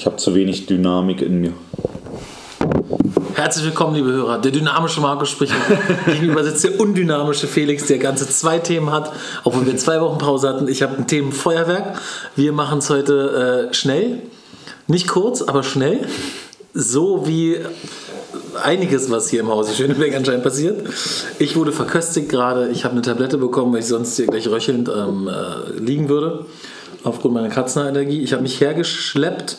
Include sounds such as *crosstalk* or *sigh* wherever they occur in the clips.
Ich habe zu wenig Dynamik in mir. Herzlich willkommen, liebe Hörer. Der dynamische Markus spricht. Gegenüber sitzt der undynamische Felix, der ganze zwei Themen hat, obwohl wir zwei Wochen Pause hatten. Ich habe ein Themenfeuerwerk. Wir machen es heute äh, schnell. Nicht kurz, aber schnell. So wie einiges, was hier im Hause Schöneberg anscheinend passiert. Ich wurde verköstigt gerade. Ich habe eine Tablette bekommen, weil ich sonst hier gleich röchelnd ähm, äh, liegen würde. Aufgrund meiner Katzenallergie. Ich habe mich hergeschleppt,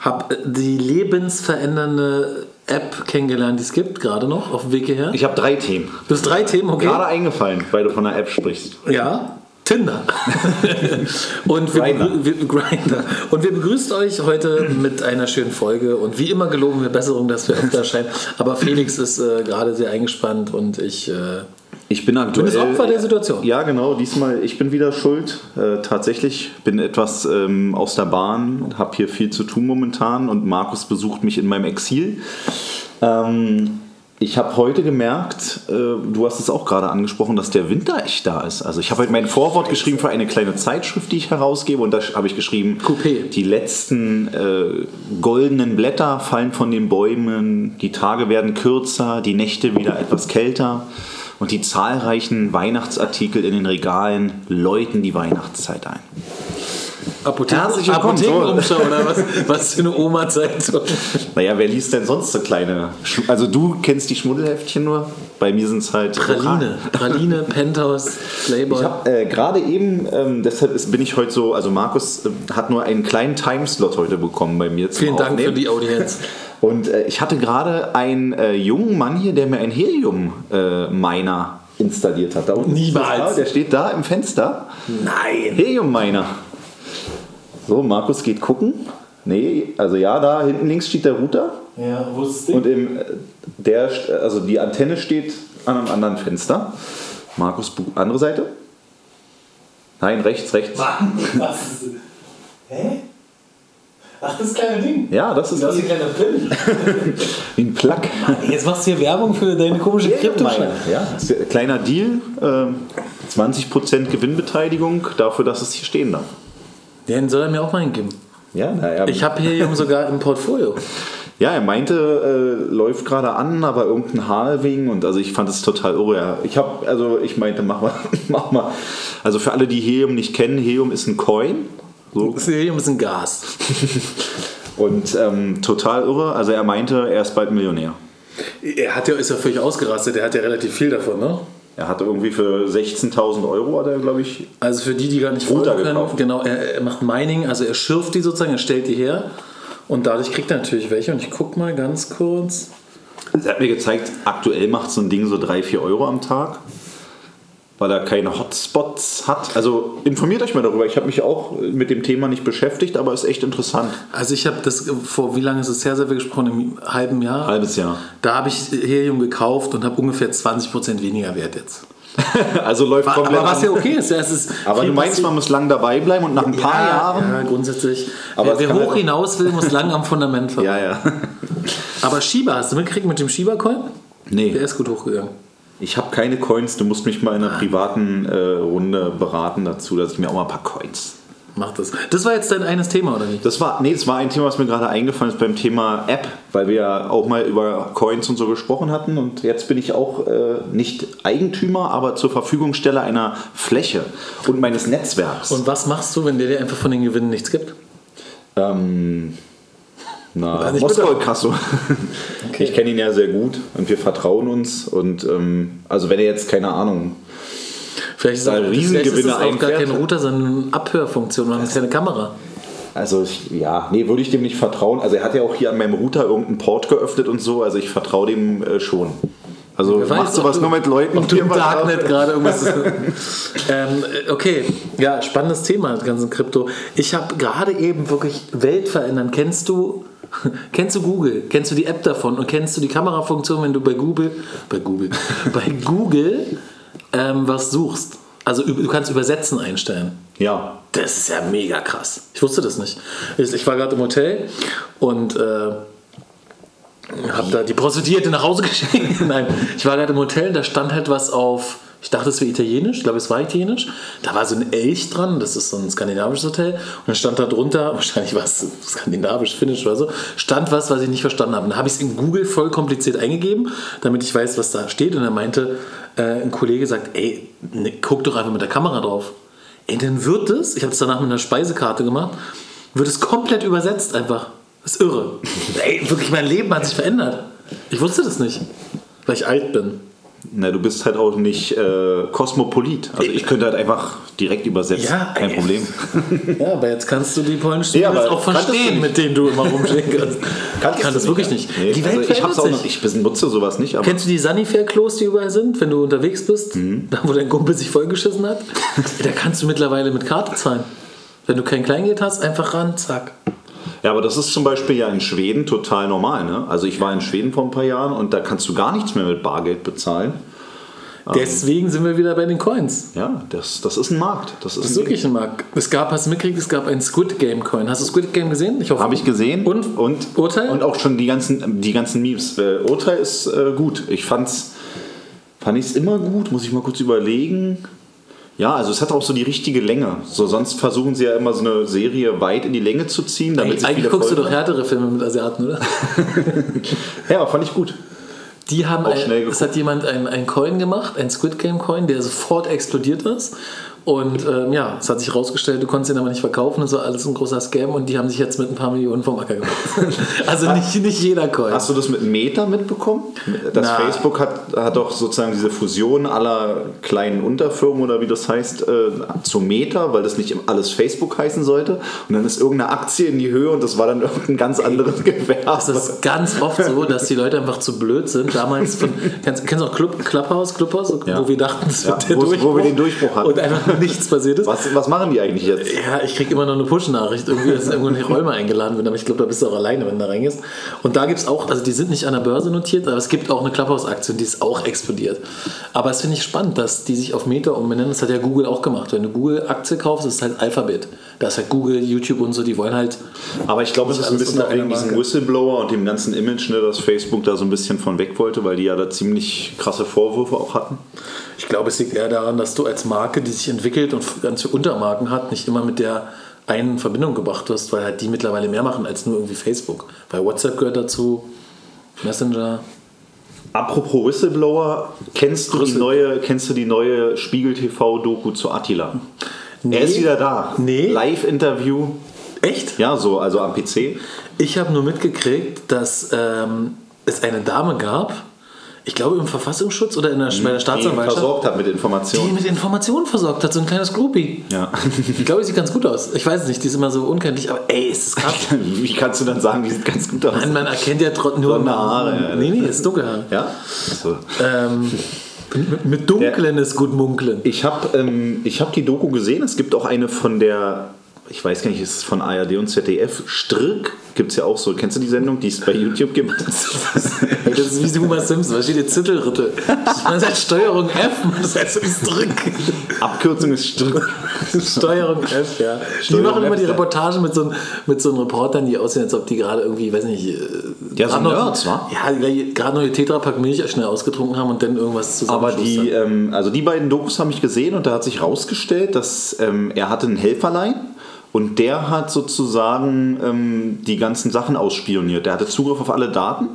habe die lebensverändernde App kennengelernt, die es gibt, gerade noch, auf dem Weg hierher. Ich habe drei Themen. Du hast drei Themen, okay? Gerade eingefallen, weil du von der App sprichst. Ja, Tinder. *laughs* und, wir Grindr. wir, Grindr. und wir begrüßen euch heute mit einer schönen Folge. Und wie immer geloben wir Besserung, dass wir öfter erscheinen. Aber Felix ist äh, gerade sehr eingespannt und ich. Äh, Ich bin aktuell. das Opfer der Situation. Ja, genau. Diesmal, ich bin wieder schuld. Äh, tatsächlich bin etwas ähm, aus der Bahn, habe hier viel zu tun momentan und Markus besucht mich in meinem Exil. Ähm, ich habe heute gemerkt, äh, du hast es auch gerade angesprochen, dass der Winter echt da ist. Also ich habe heute mein Vorwort geschrieben für eine kleine Zeitschrift, die ich herausgebe und da habe ich geschrieben, Coupé. die letzten äh, goldenen Blätter fallen von den Bäumen, die Tage werden kürzer, die Nächte wieder etwas kälter und die zahlreichen Weihnachtsartikel in den Regalen läuten die Weihnachtszeit ein. Apotheken. Apothekenumschau oder was, was für eine Oma-Zeitung. Naja, wer liest denn sonst so kleine? Sch- Also du kennst die Schmuddelheftchen nur, bei mir sind es halt Praline. Praline, *laughs* Penthouse, Playboy. Ich habe äh, gerade eben, ähm, deshalb ist, bin ich heute so, also Markus äh, hat nur einen kleinen Timeslot heute bekommen bei mir. Zum Vielen Dank für Aufnehmen. die Audienz. *laughs* Und äh, ich hatte gerade einen äh, jungen Mann hier, der mir einen Helium-Miner installiert hat. Da unten Niemals. da, Der steht da im Fenster. Nein. Helium-Miner. So, Markus geht gucken. Nee, also ja, da hinten links steht der Router. Ja, wo ist das Und im, äh, der, also die Antenne steht an einem anderen Fenster. Markus, andere Seite? Nein, rechts, rechts. *laughs* Was? Hä? Ach, das kleine Ding. Ja, das ist Das ist ein kleiner Pin. *laughs* wie ein Plug. Jetzt machst du hier Werbung für deine komische krypto Ja, kleiner Deal. ähm, 20% Gewinnbeteiligung dafür, dass es hier stehen darf. Den soll er mir auch mal hingeben. Ja, na, er, Ich habe Helium sogar im Portfolio. *laughs* ja, er meinte, äh, läuft gerade an, aber irgendein wegen und also ich fand es total irre. Ich habe, also ich meinte, mach mal, *laughs* mach mal. Also für alle, die Helium nicht kennen, Helium ist ein Coin. So, Das Helium ist ein Gas. *laughs* Und ähm, total irre. Also er meinte, er ist bald Millionär. Er hat ja, ist ja völlig ausgerastet. Er hat ja relativ viel davon, ne? Er hatte irgendwie für 16.000 Euro, hat er, glaube ich. Also für die, die gar nicht folgen können, genau, er, er macht Mining, also er schürft die sozusagen, er stellt die her und dadurch kriegt er natürlich welche. Und ich guck mal ganz kurz. Er hat mir gezeigt, aktuell macht so ein Ding so 3, 4 Euro am Tag, weil er keine Hotspots hat. Also informiert euch mal darüber. Ich habe mich auch mit dem Thema nicht beschäftigt, aber ist echt interessant. Also ich habe das vor, wie lange ist es her, seit wir gesprochen? Im halben Jahr? Halbes Jahr. Da habe ich Helium gekauft und habe ungefähr 20% weniger Wert jetzt. *laughs* Also läuft Aber komplett was an. ja okay ist, ja, es ist *laughs* Aber du meinst, man muss lang dabei bleiben und nach ein paar ja, Jahren. Ja, grundsätzlich. Aber wer es wer hoch hinaus will, muss lang am Fundament *laughs* fahren. Ja, ja. Aber Shiba, hast du mitgekriegt mit dem Shiba-Coin? Nee. Der ist gut hochgegangen. Ich habe keine Coins. Du musst mich mal in einer privaten äh, Runde beraten dazu, dass ich mir auch mal ein paar Coins. Mach das. Das war jetzt dein eines Thema, oder nicht? Das war, nee, das war ein Thema, was mir gerade eingefallen ist beim Thema App, weil wir ja auch mal über Coins und so gesprochen hatten. Und jetzt bin ich auch äh, nicht Eigentümer, aber zur Verfügungsteller einer Fläche und meines Netzwerks. Und was machst du, wenn der dir einfach von den Gewinnen nichts gibt? ähm, na, Also ich Moskau bitte- Kasso. Ich kenne ihn ja sehr gut und wir vertrauen uns. Und ähm, also wenn er jetzt, keine Ahnung, Vielleicht ist, Da auch, vielleicht ist es auch gar kein Router, sondern eine Abhörfunktion. Man hat keine Kamera. Also ich, ja, nee, würde ich dem nicht vertrauen. Also er hat ja auch hier an meinem Router irgendeinen Port geöffnet und so. Also ich vertraue dem äh, schon. Also Wer weiß, machst du ob was du- nur mit Leuten, Ob du im Darknet gerade irgendwas. *laughs* ähm, äh, okay, ja, spannendes Thema, das ganze Krypto. Ich habe gerade eben wirklich Welt verändern. Kennst du, *laughs* kennst du Google? Kennst du die App davon? Und kennst du die Kamerafunktion, wenn du bei Google, bei Google, *laughs* bei Google ähm, was suchst? Also du kannst Übersetzen einstellen. Ja. Das ist ja mega krass. Ich wusste das nicht. Ich war gerade im Hotel und äh, habe da die Prostituierte nach Hause *laughs* geschickt. Nein, ich war gerade im Hotel und da stand halt was auf Ich dachte, es wäre italienisch, ich glaube, es war italienisch. Da war so ein Elch dran, das ist so ein skandinavisches Hotel. Und dann stand da drunter, *laughs* wahrscheinlich war es skandinavisch, finnisch oder so, stand was, was ich nicht verstanden habe. Und dann habe ich es in Google voll kompliziert eingegeben, damit ich weiß, was da steht. Und dann meinte äh, ein Kollege, sagt, ey, ne, guck doch einfach mit der Kamera drauf. Ey, dann wird es, ich habe es danach mit einer Speisekarte gemacht, wird es komplett übersetzt einfach. Das ist irre. *laughs* ey, wirklich, mein Leben hat sich verändert. Ich wusste das nicht, weil ich alt bin. Na, du bist halt auch nicht äh, kosmopolit. Also ich könnte halt einfach direkt übersetzen. Ja, Kein ey. Problem. *laughs* Ja, aber jetzt kannst du die polnischen Ja, auch verstehen, mit denen du immer rumstehen kannst. *laughs* ich kann das wirklich nicht. Nee, die Welt also ich, hab's auch noch, ich benutze sowas nicht, aber Kennst du die Sanifair-Klos, die überall sind, wenn du unterwegs bist? Mhm. Da, wo dein Kumpel sich vollgeschissen hat? *laughs* da kannst du mittlerweile mit Karte zahlen. Wenn du kein Kleingeld hast, einfach ran, zack. Ja, aber das ist zum Beispiel ja in Schweden total normal. Ne? Also ich war in Schweden vor ein paar Jahren und da kannst du gar nichts mehr mit Bargeld bezahlen. Deswegen sind wir wieder bei den Coins. Ja, das, das ist ein Markt. Das ist, Das ist wirklich ein Markt. Es gab, hast du mitgekriegt, es gab ein Squid Game Coin. Hast du Squid Game gesehen? Ich hoffe. Habe ich gesehen. Und? und Urteil? Und auch schon die ganzen, die ganzen Memes. Äh, Urteil ist äh, gut. Ich fand's, fand ich es immer gut. Muss ich mal kurz überlegen. Ja, also es hat auch so die richtige Länge. So, sonst versuchen sie ja immer so eine Serie weit in die Länge zu ziehen. Damit Eigentlich, sie eigentlich guckst du doch härtere Filme mit Asiaten, oder? *laughs* Ja, fand ich gut. Die haben Auch ein, es hat jemand einen, einen Coin gemacht, einen Squid Game Coin, der sofort explodiert ist. Und ähm, ja, es hat sich herausgestellt, du konntest ihn aber nicht verkaufen und so, alles ein großer Scam und die haben sich jetzt mit ein paar Millionen vom Acker gemacht. *laughs* also nicht, nicht jeder Coin. Hast du das mit Meta mitbekommen? Das Na. Facebook hat, hat doch sozusagen diese Fusion aller kleinen Unterfirmen oder wie das heißt, äh, zu Meta, weil das nicht alles Facebook heißen sollte. Und dann ist irgendeine Aktie in die Höhe und das war dann irgendein ganz anderes Gewerbe. Es ist ganz oft so, dass die Leute einfach zu blöd sind. Damals von, kennst, kennst du auch Club, Clubhouse, Clubhouse, Ja. wo wir dachten, es Ja, wird der wo- wo Durchbruch. wir den Durchbruch hatten. Und einfach *laughs* nichts passiert ist. Was, was machen die eigentlich jetzt? Ja, ich krieg immer noch eine Push-Nachricht, irgendwie, dass irgendwo in die Räume eingeladen wird, aber ich glaube, da bist du auch alleine, wenn du da reingehst. Und da gibt es auch, also die sind nicht an der Börse notiert, aber es gibt auch eine Clubhouse-Aktie und die ist auch explodiert. Aber es finde ich spannend, dass die sich auf Meta umbenennen. Das hat ja Google auch gemacht. Wenn du Google-Aktie kaufst, ist es halt Alphabet. Da ist halt Google, YouTube und so, die wollen halt. Aber ich glaube, es ist ein bisschen auch wegen diesem. Whistleblower und dem ganzen Image, ne, dass Facebook da so ein bisschen von weg wollte, weil die ja da ziemlich krasse Vorwürfe auch hatten. Ich glaube, es liegt eher daran, dass du als Marke, die sich entwickelt und ganz viele Untermarken hat, nicht immer mit der einen in Verbindung gebracht wirst, weil halt die mittlerweile mehr machen als nur irgendwie Facebook. Weil WhatsApp gehört dazu, Messenger. Apropos Whistleblower, kennst du die neue, kennst du die neue Spiegel TV Doku zu Attila? Nee. Er ist wieder da. Nee. Live-Interview. Echt? Ja, so, also am PC. Ich habe nur mitgekriegt, dass ähm, es eine Dame gab, ich glaube im Verfassungsschutz oder in der, bei der Die Staatsanwaltschaft, versorgt hat mit die Informationen. mit Informationen versorgt hat, so ein kleines Groupie. Ja. Ich glaube, sie sieht ganz gut aus. Ich weiß es nicht, die ist immer so unkenntlich, aber ey, ist das krass. Wie kannst du dann sagen, die sieht ganz gut aus? Man, man erkennt ja trotzdem nur Blonde Haare. Nee, nee, ist dunkelhaar. Ja? So. Ähm, *laughs* mit, Dunklen ist gut munkeln. Ich habe ähm, ich hab die Doku gesehen. Es gibt auch eine von der, ich weiß gar nicht, ist es von ARD und ZDF. Strck gibt es ja auch so. Kennst du die Sendung, die es bei YouTube gibt? *laughs* Ey, Das ist wie Homer Simpson, da steht hier Zittelritte. Man sagt Steuerung F, und das heißt so wie Strick. Abkürzung ist Strck. Steuerung F, ja. Die Steuerung machen immer die ja. Reportagen mit so, mit so Reportern, die aussehen, als ob die gerade irgendwie, weiß nicht, äh, Ja, so Nerds, wa? Ja, die gerade ihr Tetrapack Milch schnell ausgetrunken haben und dann irgendwas zusammen. Aber die, ähm, also die beiden Dokus habe ich gesehen und da hat sich rausgestellt, dass ähm, er hatte einen Helferlein und der hat sozusagen ähm, die ganzen Sachen ausspioniert. Der hatte Zugriff auf alle Daten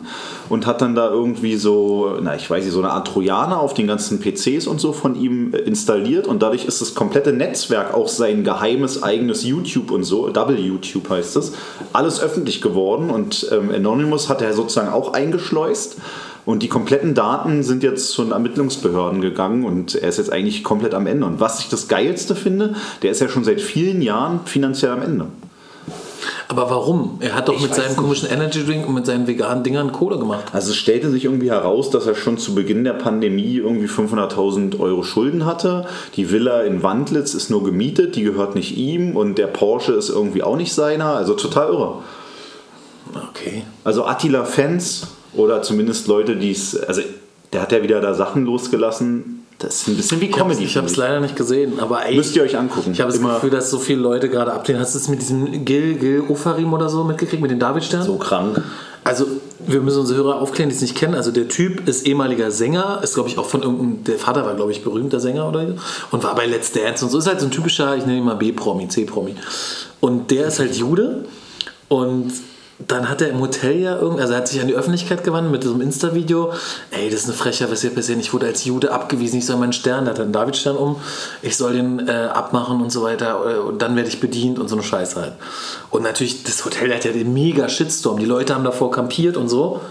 und hat dann da irgendwie so, na ich weiß nicht, so eine Art Trojaner auf den ganzen PCs und so von ihm äh, installiert und dadurch ist das komplette Netzwerk, auch sein geheimes eigenes YouTube und so, Double YouTube heißt es, alles öffentlich geworden und ähm, Anonymous hat er sozusagen auch eingeschleust. Und die kompletten Daten sind jetzt zu den Ermittlungsbehörden gegangen und er ist jetzt eigentlich komplett am Ende. Und was ich das Geilste finde, der ist ja schon seit vielen Jahren finanziell am Ende. Aber warum? Er hat doch Ich mit seinem nicht. komischen Energy Drink und mit seinen veganen Dingern Kohle gemacht. Also es stellte sich irgendwie heraus, dass er schon zu Beginn der Pandemie irgendwie 500.000 Euro Schulden hatte. Die Villa in Wandlitz ist nur gemietet, die gehört nicht ihm und der Porsche ist irgendwie auch nicht seiner. Also total irre. Okay. Also Attila-Fans oder zumindest Leute, die es... Also der hat ja wieder da Sachen losgelassen. Das ist ein bisschen wie Ich habe Comedy. ich hab's finde leider nicht gesehen, aber ey, Müsst ihr euch angucken. Ich habe das Immer- Gefühl, dass so viele Leute gerade ablehnen. Hast du es mit diesem Gil, Gil Ofarim oder so mitgekriegt, mit den Davidsternen? So krank. Also, wir müssen unsere Hörer aufklären, die es nicht kennen. Also, der Typ ist ehemaliger Sänger, ist, glaube ich, auch von irgendeinem, der Vater war, glaube ich, berühmter Sänger oder so, und war bei Let's Dance und so. Ist halt so ein typischer, ich nenne ihn mal B-Promi, C-Promi. Und der ist halt Jude und dann hat er im Hotel ja irgendwie, also er hat sich an die Öffentlichkeit gewandt mit diesem Insta-Video. Ey, das ist eine Frechheit, was hier passiert. Ich wurde als Jude abgewiesen, ich soll meinen Stern, da hat er einen Davidstern um, ich soll den äh, abmachen und so weiter äh, und dann werde ich bedient und so eine Scheiße halt. Und natürlich, das Hotel hat ja den mega Shitstorm. Die Leute haben davor kampiert und so.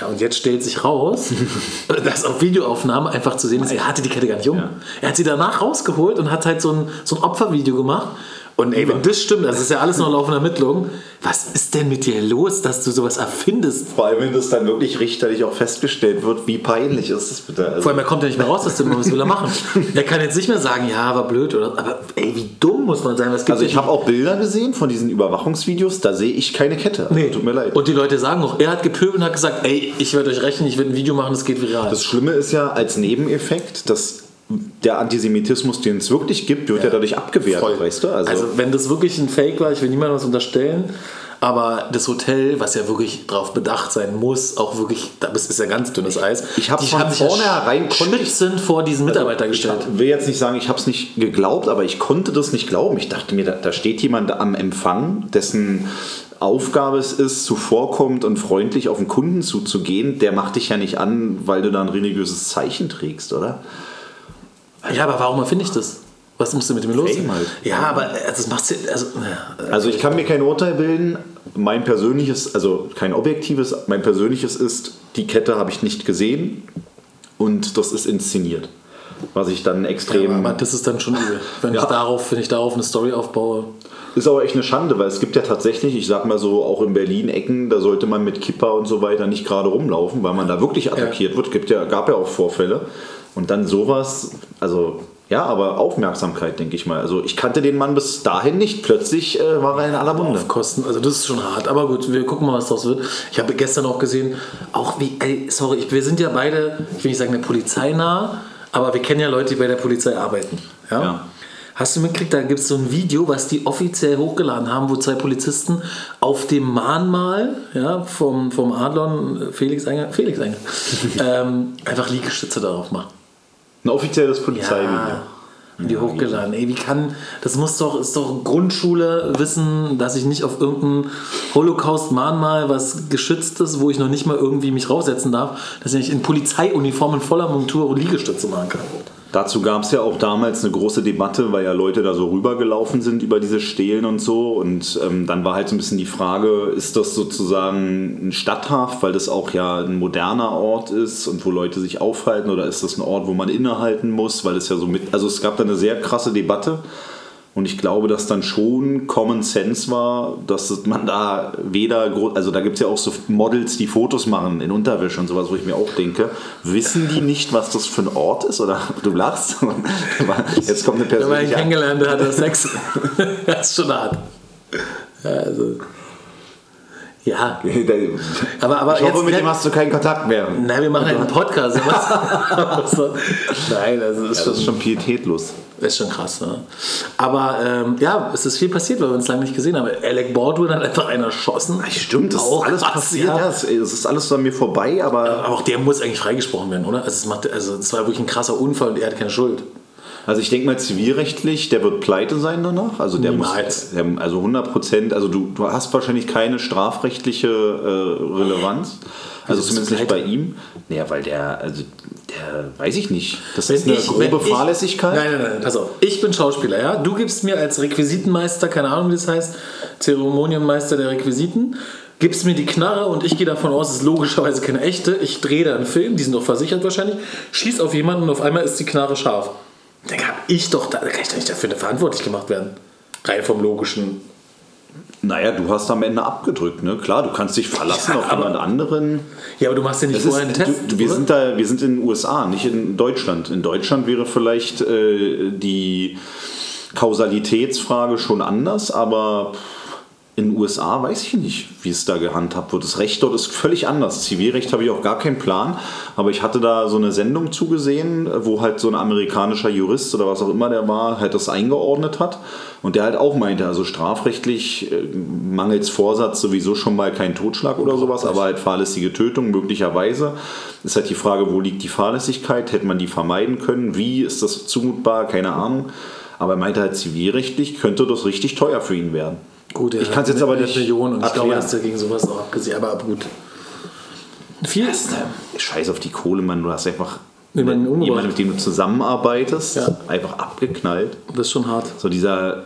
Ja, und jetzt stellt sich raus, *laughs* dass auf Videoaufnahme einfach zu sehen ist, er hatte die Kette gar nicht um. Ja. Er hat sie danach rausgeholt und hat halt so ein, so ein Opfervideo gemacht und ey, wenn das stimmt, das ist ja alles noch laufende Ermittlung, was ist denn mit dir los, dass du sowas erfindest? Vor allem, wenn das dann wirklich richterlich auch festgestellt wird, wie peinlich ist das bitte? Also Vor allem, er kommt ja nicht mehr raus aus dem was will er machen? *laughs* er kann jetzt nicht mehr sagen, ja, war blöd, oder? Aber ey, wie dumm muss man sein? Was also ich habe auch Bilder gesehen von diesen Überwachungsvideos, da sehe ich keine Kette. Also, nee. Tut mir leid. Und die Leute sagen auch, er hat gepöbelt und hat gesagt, ey, ich werde euch rächen, ich werde ein Video machen, das geht viral. Das Schlimme ist ja als Nebeneffekt, dass der Antisemitismus, den es wirklich gibt, wird ja, ja dadurch abgewehrt, Voll. weißt du? Also, also, wenn das wirklich ein Fake war, ich will niemandem was unterstellen, aber das Hotel, was ja wirklich darauf bedacht sein muss, auch wirklich, das ist ja ganz dünnes Eis. Ich habe von vornherein schützend vor diesen also, Mitarbeiter gestellt. Ich will jetzt nicht sagen, ich habe es nicht geglaubt, aber ich konnte das nicht glauben. Ich dachte mir, da, da steht jemand am Empfang, dessen Aufgabe es ist, zuvorkommt und freundlich auf den Kunden zuzugehen. Der macht dich ja nicht an, weil du da ein religiöses Zeichen trägst, oder? Ja, aber warum erfinde ich das? Was musst du mit dem los? Halt. Ja, aber also, das macht also, ja. also ich kann mir kein Urteil bilden. Mein persönliches, also kein objektives, mein persönliches ist, die Kette habe ich nicht gesehen und das ist inszeniert. Was ich dann extrem. Ja, aber das ist dann schon übel, wenn, ja. ich darauf, wenn ich darauf eine Story aufbaue. Ist aber echt eine Schande, weil es gibt ja tatsächlich, ich sag mal so, auch in Berlin Ecken, da sollte man mit Kipper und so weiter nicht gerade rumlaufen, weil man da wirklich attackiert ja. wird. Gibt ja, gab ja auch Vorfälle. Und dann sowas, also ja, aber Aufmerksamkeit, denke ich mal. Also ich kannte den Mann bis dahin nicht. Plötzlich äh, war er in aller Munde. Kosten, also das ist schon hart. Aber gut, wir gucken mal, was daraus wird. Ich habe gestern auch gesehen, auch wie, ey, sorry, wir sind ja beide, ich will nicht sagen der Polizei nah, aber wir kennen ja Leute, die bei der Polizei arbeiten. Ja. ja. Hast du mitgekriegt, da gibt es so ein Video, was die offiziell hochgeladen haben, wo zwei Polizisten auf dem Mahnmal ja, vom, vom Adlon Felix Enger, Felix Enger *laughs* ähm, einfach Liegestütze darauf machen. Ein offizielles Polizeivideo. Ja, die hochgeladen. Ey, wie kann, das muss doch, ist doch Grundschule wissen, dass ich nicht auf irgendein Holocaust-Mahnmal, was geschützt ist, wo ich noch nicht mal irgendwie mich raussetzen darf, dass ich in Polizeiuniform in voller Montur Liegestütze machen kann. Dazu gab es ja auch damals eine große Debatte, weil ja Leute da so rübergelaufen sind über diese Stelen und so. Und ähm, dann war halt so ein bisschen die Frage, ist das sozusagen ein Stadthaft, weil das auch ja ein moderner Ort ist und wo Leute sich aufhalten, oder ist das ein Ort, wo man innehalten muss, weil es ja so mit. Also es gab da eine sehr krasse Debatte. Und ich glaube, dass dann schon Common Sense war, dass man da weder, also da gibt es ja auch so Models, die Fotos machen in Unterwäsche und sowas, wo ich mir auch denke, wissen die nicht, was das für ein Ort ist? Oder *laughs* du lachst? *laughs* Jetzt kommt eine Person. Wenn man kennengelernt hat, er Sex. *laughs* das ist schon hart. Ja, also. Ja. *laughs* aber, aber ich hoffe, jetzt, mit dem hast du keinen Kontakt mehr. Nein, wir machen einen Podcast. *laughs* Nein, also ist, ja, das ist schon pietätlos. Ist schon krass, ne? Aber ähm, ja, es ist viel passiert, weil wir uns lange nicht gesehen haben. Alec Baldwin hat einfach einen erschossen. Ja, stimmt, das auch ist alles krass, passiert. Ja. Das, ist alles an mir vorbei, aber. aber auch der muss eigentlich freigesprochen werden, oder? Also, es macht, also das war wirklich ein krasser Unfall und er hat keine Schuld. Also ich denke mal zivilrechtlich, der wird pleite sein danach. Also der Niemals. muss, also 100 Prozent. Also du, du hast wahrscheinlich keine strafrechtliche äh, Relevanz. Also zumindest nicht bei ihm. Naja, weil der, also der, weiß ich nicht. Das wenn ist eine ich, grobe Fahrlässigkeit. Nein, nein, nein, pass auf. Ich bin Schauspieler, ja. Du gibst mir als Requisitenmeister, keine Ahnung, wie das heißt, Zeremonienmeister der Requisiten, gibst mir die Knarre und ich gehe davon aus, es ist logischerweise keine echte. Ich drehe da einen Film, die sind doch versichert wahrscheinlich, schieß auf jemanden und auf einmal ist die Knarre scharf. Dann kann ich doch, da kann ich doch nicht dafür verantwortlich gemacht werden. Rein vom logischen naja, du hast am Ende abgedrückt, ne? Klar, du kannst dich verlassen ja, auf jemand anderen. Ja, aber du machst ja nicht das vorher ist, einen Test. Du, wir, sind da, wir sind in den USA, nicht in Deutschland. In Deutschland wäre vielleicht äh, die Kausalitätsfrage schon anders, aber in den USA weiß ich nicht, wie es da gehandhabt wird. Das Recht dort ist völlig anders. Zivilrecht habe ich auch gar keinen Plan. Aber ich hatte da so eine Sendung zugesehen, wo halt so ein amerikanischer Jurist oder was auch immer der war, halt das eingeordnet hat. Und der halt auch meinte, also strafrechtlich äh, mangels Vorsatz sowieso schon mal kein Totschlag oder sowas, aber halt fahrlässige Tötung möglicherweise. Ist halt die Frage, wo liegt die Fahrlässigkeit? Hätte man die vermeiden können? Wie ist das zumutbar? Keine Ahnung. Aber er meinte halt, zivilrechtlich könnte das richtig teuer für ihn werden. Gut, Ich kann's jetzt aber nicht Millionen und ich glaube, er erklären. ist ja gegen sowas auch abgesehen. Aber gut. Viel ist. Scheiß auf die Kohle, Mann. Du hast einfach Jemanden mit dem du zusammenarbeitest, Ja. einfach abgeknallt. Das ist schon hart. So dieser.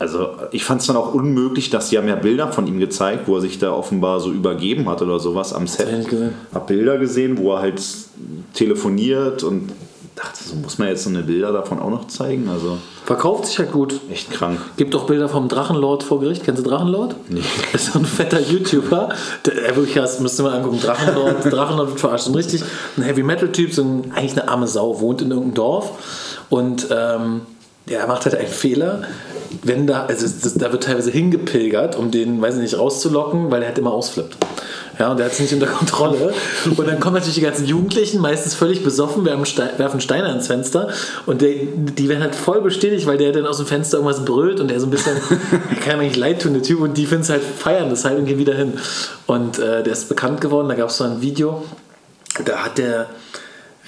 Also, ich fand es dann auch unmöglich, dass die haben ja Bilder von ihm gezeigt, wo er sich da offenbar so übergeben hat oder sowas am Set. ich. Hab Bilder gesehen, wo er halt telefoniert und dachte, so muss man jetzt so eine Bilder davon auch noch zeigen. Also, Verkauft sich halt gut. echt krank. Gibt auch Bilder vom Drachenlord vor Gericht. Kennst du Drachenlord? Nee. Das *laughs* ist so ein fetter YouTuber. Der, der wirklich, das müsst ihr mal angucken. Drachenlord, *laughs* Drachenlord wird verarscht. Ein richtig ein Heavy-Metal-Typ, so ein, eigentlich eine arme Sau, wohnt in irgendeinem Dorf. Und ähm, der macht halt einen Fehler. Wenn da, also das, da wird teilweise hingepilgert, um den, weiß ich nicht, rauszulocken, weil er halt immer ausflippt. Ja, und der hat es nicht unter Kontrolle. Und dann kommen natürlich die ganzen Jugendlichen, meistens völlig besoffen, werfen, Stein, werfen Steine ans Fenster. Und der, die werden halt voll bestätigt, weil der dann aus dem Fenster irgendwas brüllt und der so ein bisschen, der kann nicht leid tun, der Typ. Und die finden es halt feiern, das halt und gehen wieder hin. Und äh, der ist bekannt geworden, da gab es so ein Video, da hat der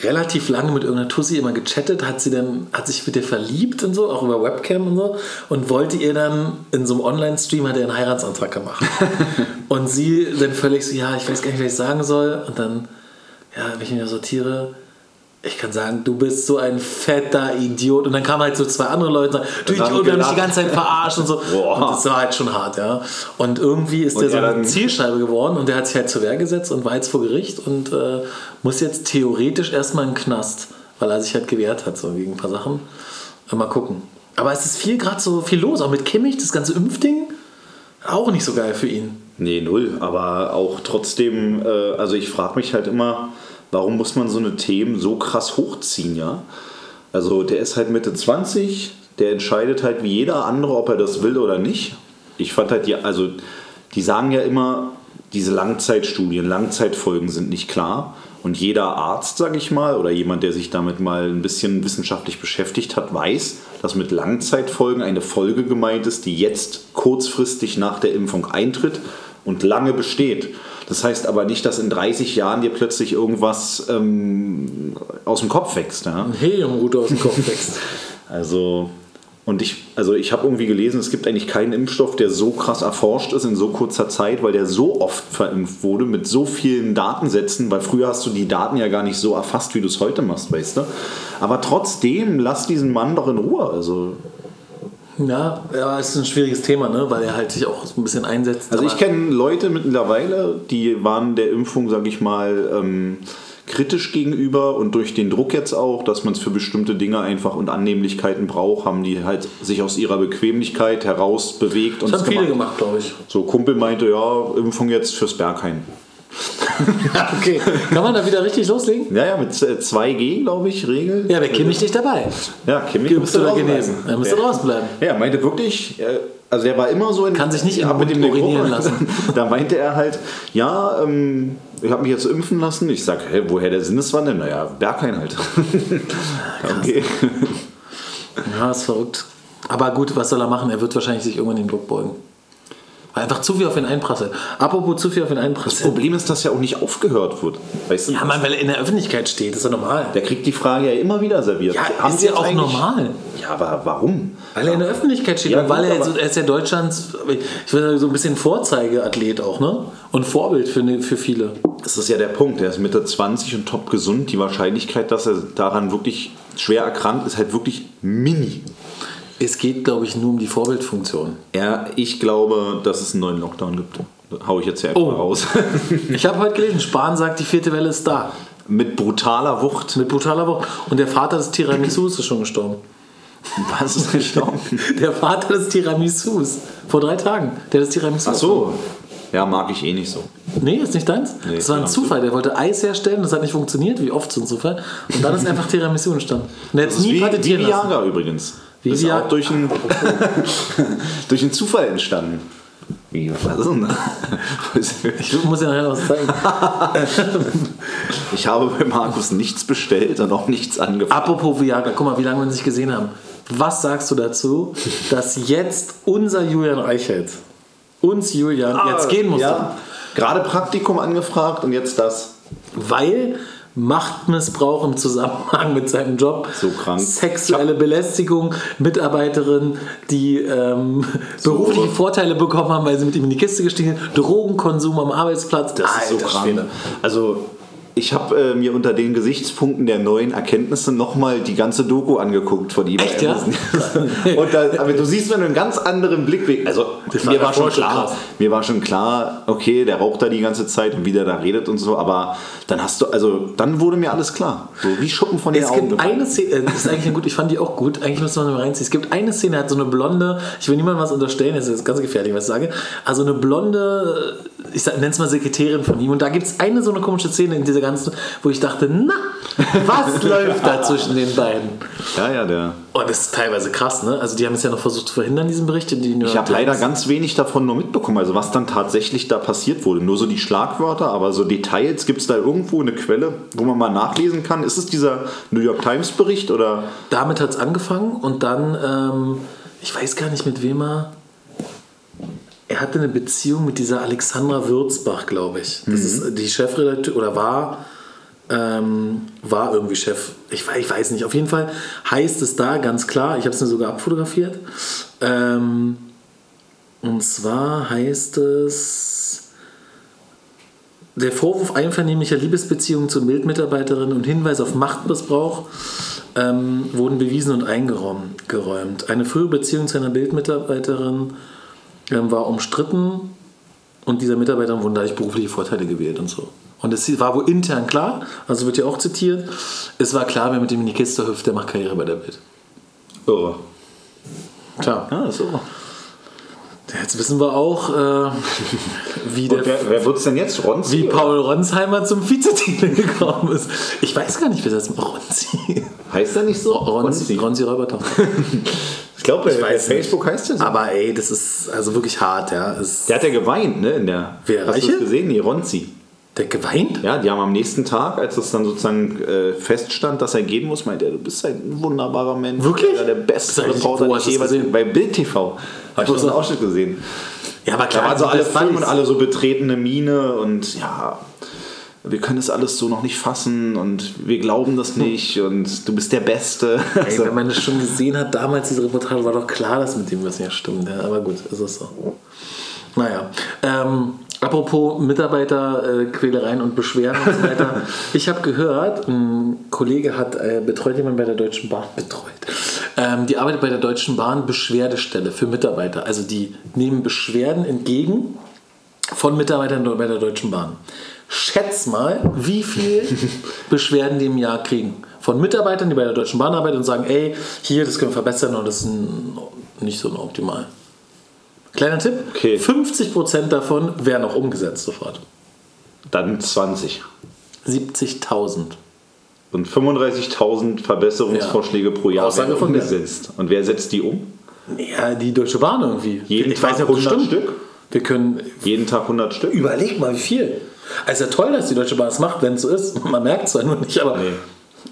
relativ lange mit irgendeiner Tussi immer gechattet, hat sie dann, hat sich mit ihr verliebt und so, auch über Webcam und so, und wollte ihr dann in so einem Online-Stream hat er einen Heiratsantrag gemacht. *laughs* und sie dann völlig so, ja, ich weiß gar nicht, was ich sagen soll. Und dann, ja, wenn ich mich sortiere, ich kann sagen, du bist so ein fetter Idiot. Und dann kamen halt so zwei andere Leute und sagen, du Idiot, wir haben dich die ganze Zeit verarscht und so. *laughs* Boah. Und das war halt schon hart, ja. Und irgendwie ist Und der so eine Zielscheibe geworden und der hat sich halt zur Wehr gesetzt und war jetzt vor Gericht und äh, muss jetzt theoretisch erstmal in den Knast, weil er sich halt gewehrt hat, so gegen ein paar Sachen. Äh, Mal gucken. Aber es ist viel gerade so viel los, auch mit Kimmich, das ganze Impfding, auch nicht so geil für ihn. Nee, null. Aber auch trotzdem, äh, also ich frage mich halt immer, warum muss man so eine Themen so krass hochziehen, ja? Also der ist halt Mitte 20, der entscheidet halt wie jeder andere, ob er das will oder nicht. Ich fand halt, die, also die sagen ja immer, diese Langzeitstudien, Langzeitfolgen sind nicht klar. Und jeder Arzt, sag ich mal, oder jemand, der sich damit mal ein bisschen wissenschaftlich beschäftigt hat, weiß, dass mit Langzeitfolgen eine Folge gemeint ist, die jetzt kurzfristig nach der Impfung eintritt und lange besteht. Das heißt aber nicht, dass in 30 Jahren dir plötzlich irgendwas ähm, aus dem Kopf wächst. Ja? Ein Heliumrute aus dem Kopf wächst. *laughs* Also, und ich, also ich habe irgendwie gelesen, es gibt eigentlich keinen Impfstoff, der so krass erforscht ist in so kurzer Zeit, weil der so oft verimpft wurde mit so vielen Datensätzen, weil früher hast du die Daten ja gar nicht so erfasst, wie du es heute machst, weißt du? Aber trotzdem, lass diesen Mann doch in Ruhe. Also, Ja, ja, es ist ein schwieriges Thema, ne? weil er halt sich auch so ein bisschen einsetzt. also ich kenne Leute mittlerweile, die waren der Impfung, sage ich mal, ähm, kritisch gegenüber und durch den Druck jetzt auch, dass man es für bestimmte Dinge einfach und Annehmlichkeiten braucht, haben die halt sich aus ihrer Bequemlichkeit heraus bewegt und Das haben es viele gemacht. gemacht, glaube ich. So, Kumpel meinte, ja, Impfung jetzt fürs Berghain. *laughs* Okay. Kann man da wieder richtig loslegen? Ja, ja, mit äh, 2G, glaube ich, Regel. Ja, wäre Kimmich nicht dabei. Ja, Kimmich Du müsste da genesen. Er müsste Ja. draußen bleiben. Ja, er meinte wirklich, äh, also er war immer so in. Kann sich nicht den Mund der urinieren lassen. *laughs* Da meinte er halt, ja, ähm, ich habe mich jetzt impfen lassen. Ich sage, hä, woher der Sinneswandel? Naja, Berghain halt. *laughs* okay. Ja, ist verrückt. Aber gut, was soll er machen? Er wird wahrscheinlich sich irgendwann den Druck beugen. Weil einfach zu viel auf ihn einprasselt. Apropos zu viel auf ihn Das einprasselt. Problem ist, dass ja auch nicht aufgehört wird. Weißt du? Ja, Mann, weil er in der Öffentlichkeit steht, ist ja normal. Der kriegt die Frage ja immer wieder serviert. Ja, Haben ist ja auch normal. Ja, aber warum? Weil er in der Öffentlichkeit steht Ja, und weil er, so, er ist ja Deutschlands, ich würde sagen, so ein bisschen Vorzeigeathlet auch, ne? Und Vorbild für, für viele. Das ist ja der Punkt. Er ist Mitte 20 und top gesund. Die Wahrscheinlichkeit, dass er daran wirklich schwer erkrankt, ist halt wirklich mini. Es geht, glaube ich, nur um die Vorbildfunktion. Ja, ich glaube, dass es einen neuen Lockdown gibt. Hau ich jetzt ja einfach Oh. raus. *laughs* Ich habe heute gelesen, Spahn sagt, die vierte Welle ist da. Mit brutaler Wucht. Mit brutaler Wucht. Und der Vater des Tiramisus ist schon gestorben. Was ist *laughs* gestorben? Der Vater des Tiramisus. Vor drei Tagen. Der das Tiramisu. Ach so. Ja, mag ich eh nicht so. Nee, ist nicht deins? Nee, das war ein Tiramisu. Zufall. Der wollte Eis herstellen, das hat nicht funktioniert, wie oft so ein Zufall. Und dann ist *laughs* einfach Tiramisu entstanden. Und er hat nie wie, wie patentieren lassen. Viagra übrigens. Wie ist Viagra- auch durch einen, *laughs* durch einen Zufall entstanden. Wie, was ist denn das? Ich muss dir nachher noch was zeigen. Ich habe bei Markus nichts bestellt und auch nichts angefragt. Apropos Viagra, guck mal, wie lange wir uns nicht gesehen haben. Was sagst du dazu, dass jetzt unser Julian Reichelt, uns Julian, jetzt gehen musste? Ja, gerade Praktikum angefragt und jetzt das. Weil Machtmissbrauch im Zusammenhang mit seinem Job, So krank. sexuelle Belästigung, Mitarbeiterinnen, die ähm, berufliche Vorteile bekommen haben, weil sie mit ihm in die Kiste gestiegen sind, Drogenkonsum am Arbeitsplatz. Das ist so Alter krank. Schwede. Also ich habe äh, mir unter den Gesichtspunkten der neuen Erkenntnisse nochmal die ganze Doku angeguckt von ihm. Echt, ja? *laughs* Und da, aber du siehst, wenn du einen ganz anderen Blickwinkel. Also war mir war schon klar, krass. mir war schon klar, okay, der raucht da die ganze Zeit und wie der da redet und so. Aber dann hast du, also dann wurde mir alles klar. So wie Schuppen von den Es Augen. gibt gefallen. eine Szene, äh, das ist eigentlich gut, ich fand die auch gut, eigentlich müsste man mal reinziehen. Es gibt eine Szene, hat so eine blonde, ich will niemandem was unterstellen, das ist ganz gefährlich, was ich sage, also eine blonde, ich nenne es mal Sekretärin von ihm und da gibt es eine so eine komische Szene in dieser ganzen, wo ich dachte, na, was *laughs* läuft da zwischen den beiden? Ja, ja, der. Und das ist teilweise krass, ne? Also die haben es ja noch versucht zu verhindern, diesen Bericht. in die Ich habe leider ganz wenig davon nur mitbekommen, also was dann tatsächlich da passiert wurde. Nur so die Schlagwörter, aber so Details, gibt es da irgendwo eine Quelle, wo man mal nachlesen kann? Ist es dieser New York Times Bericht oder? Damit hat es angefangen und dann, ähm, ich weiß gar nicht mit wem er. Er hatte eine Beziehung mit dieser Alexandra Würzbach, glaube ich. Das ist die Chefredakteur oder war, ähm, war irgendwie Chef. Ich, ich weiß nicht. Auf jeden Fall heißt es da ganz klar, ich habe es mir sogar abfotografiert. Ähm, und zwar heißt es. Der Vorwurf einvernehmlicher Liebesbeziehungen zu Bildmitarbeiterin und Hinweis auf Machtmissbrauch ähm, wurden bewiesen und eingeräumt. geräumt. Eine frühere Beziehung zu einer Bildmitarbeiterin ähm, war umstritten und dieser Mitarbeiterin wurden dadurch berufliche Vorteile gewählt und so. Und es war wohl intern klar, also wird ja auch zitiert, es war klar, wer mit dem in die Kiste hüpft, der macht Karriere bei der Bild. Irre. Tja, Ja, ist irre. jetzt wissen wir auch, äh, wie der Und wer, wer wird es denn jetzt? Ronzi? wie Paul Ronsheimer zum Vizetitel *laughs* gekommen ist. Ich weiß gar nicht, wer das ist. Ronzi. Heißt er nicht so? Ronzi, Ronzi Räubertoff. *laughs* Ich glaube, bei, bei Facebook heißt er so. Aber ey, das ist also wirklich hart, ja. Es, Der hat ja geweint, ne? In der, Wer, Hast du das gesehen? Nee, Ronzi. der geweint? Ja, die haben am nächsten Tag, als es dann sozusagen äh, feststand, dass er gehen muss, meinte er, du bist ein wunderbarer Mensch. Wirklich? Ja, der beste Reporter, den ich jemals gesehen? Bei Bild TV. Habe ich so einen. Ausschnitt gesehen. Ja, aber Da klar, waren so alle weiß und alle so betretene Miene und ja, wir können das alles so noch nicht fassen und wir glauben das nicht *laughs* und du bist der Beste. Ey, Also, wenn man das schon gesehen hat, damals diese Reportage, war doch klar, dass mit dem was nicht stimmt. Ja, aber gut, ist es so. Naja, ähm, apropos Mitarbeiterquälereien und Beschwerden und so weiter. *laughs* ich habe gehört, ein Kollege hat äh, betreut jemand bei der Deutschen Bahn betreut. Ähm, die arbeitet bei der Deutschen Bahn Beschwerdestelle für Mitarbeiter. Also die nehmen Beschwerden entgegen von Mitarbeitern bei der Deutschen Bahn. Schätz mal, wie viel *laughs* Beschwerden die im Jahr kriegen. Von Mitarbeitern, die bei der Deutschen Bahn arbeiten und sagen, ey, hier, das können wir verbessern und das ist ein, nicht so optimal. Kleiner Tipp, Okay. 50% davon werden auch umgesetzt sofort. dann 20. 70.000. Und 35.000 Verbesserungsvorschläge pro Jahr Aussage werden umgesetzt. Und wer setzt die um? Ja, die Deutsche Bahn irgendwie. Jeden ich Tag weiß nicht, ob das 100 stimmt. Stück? Wir können Jeden Tag 100 Stück? Überleg mal, wie viel. Also toll, dass die Deutsche Bahn es macht, wenn es so ist. *laughs* Man merkt es zwar nur nicht, aber. Nee.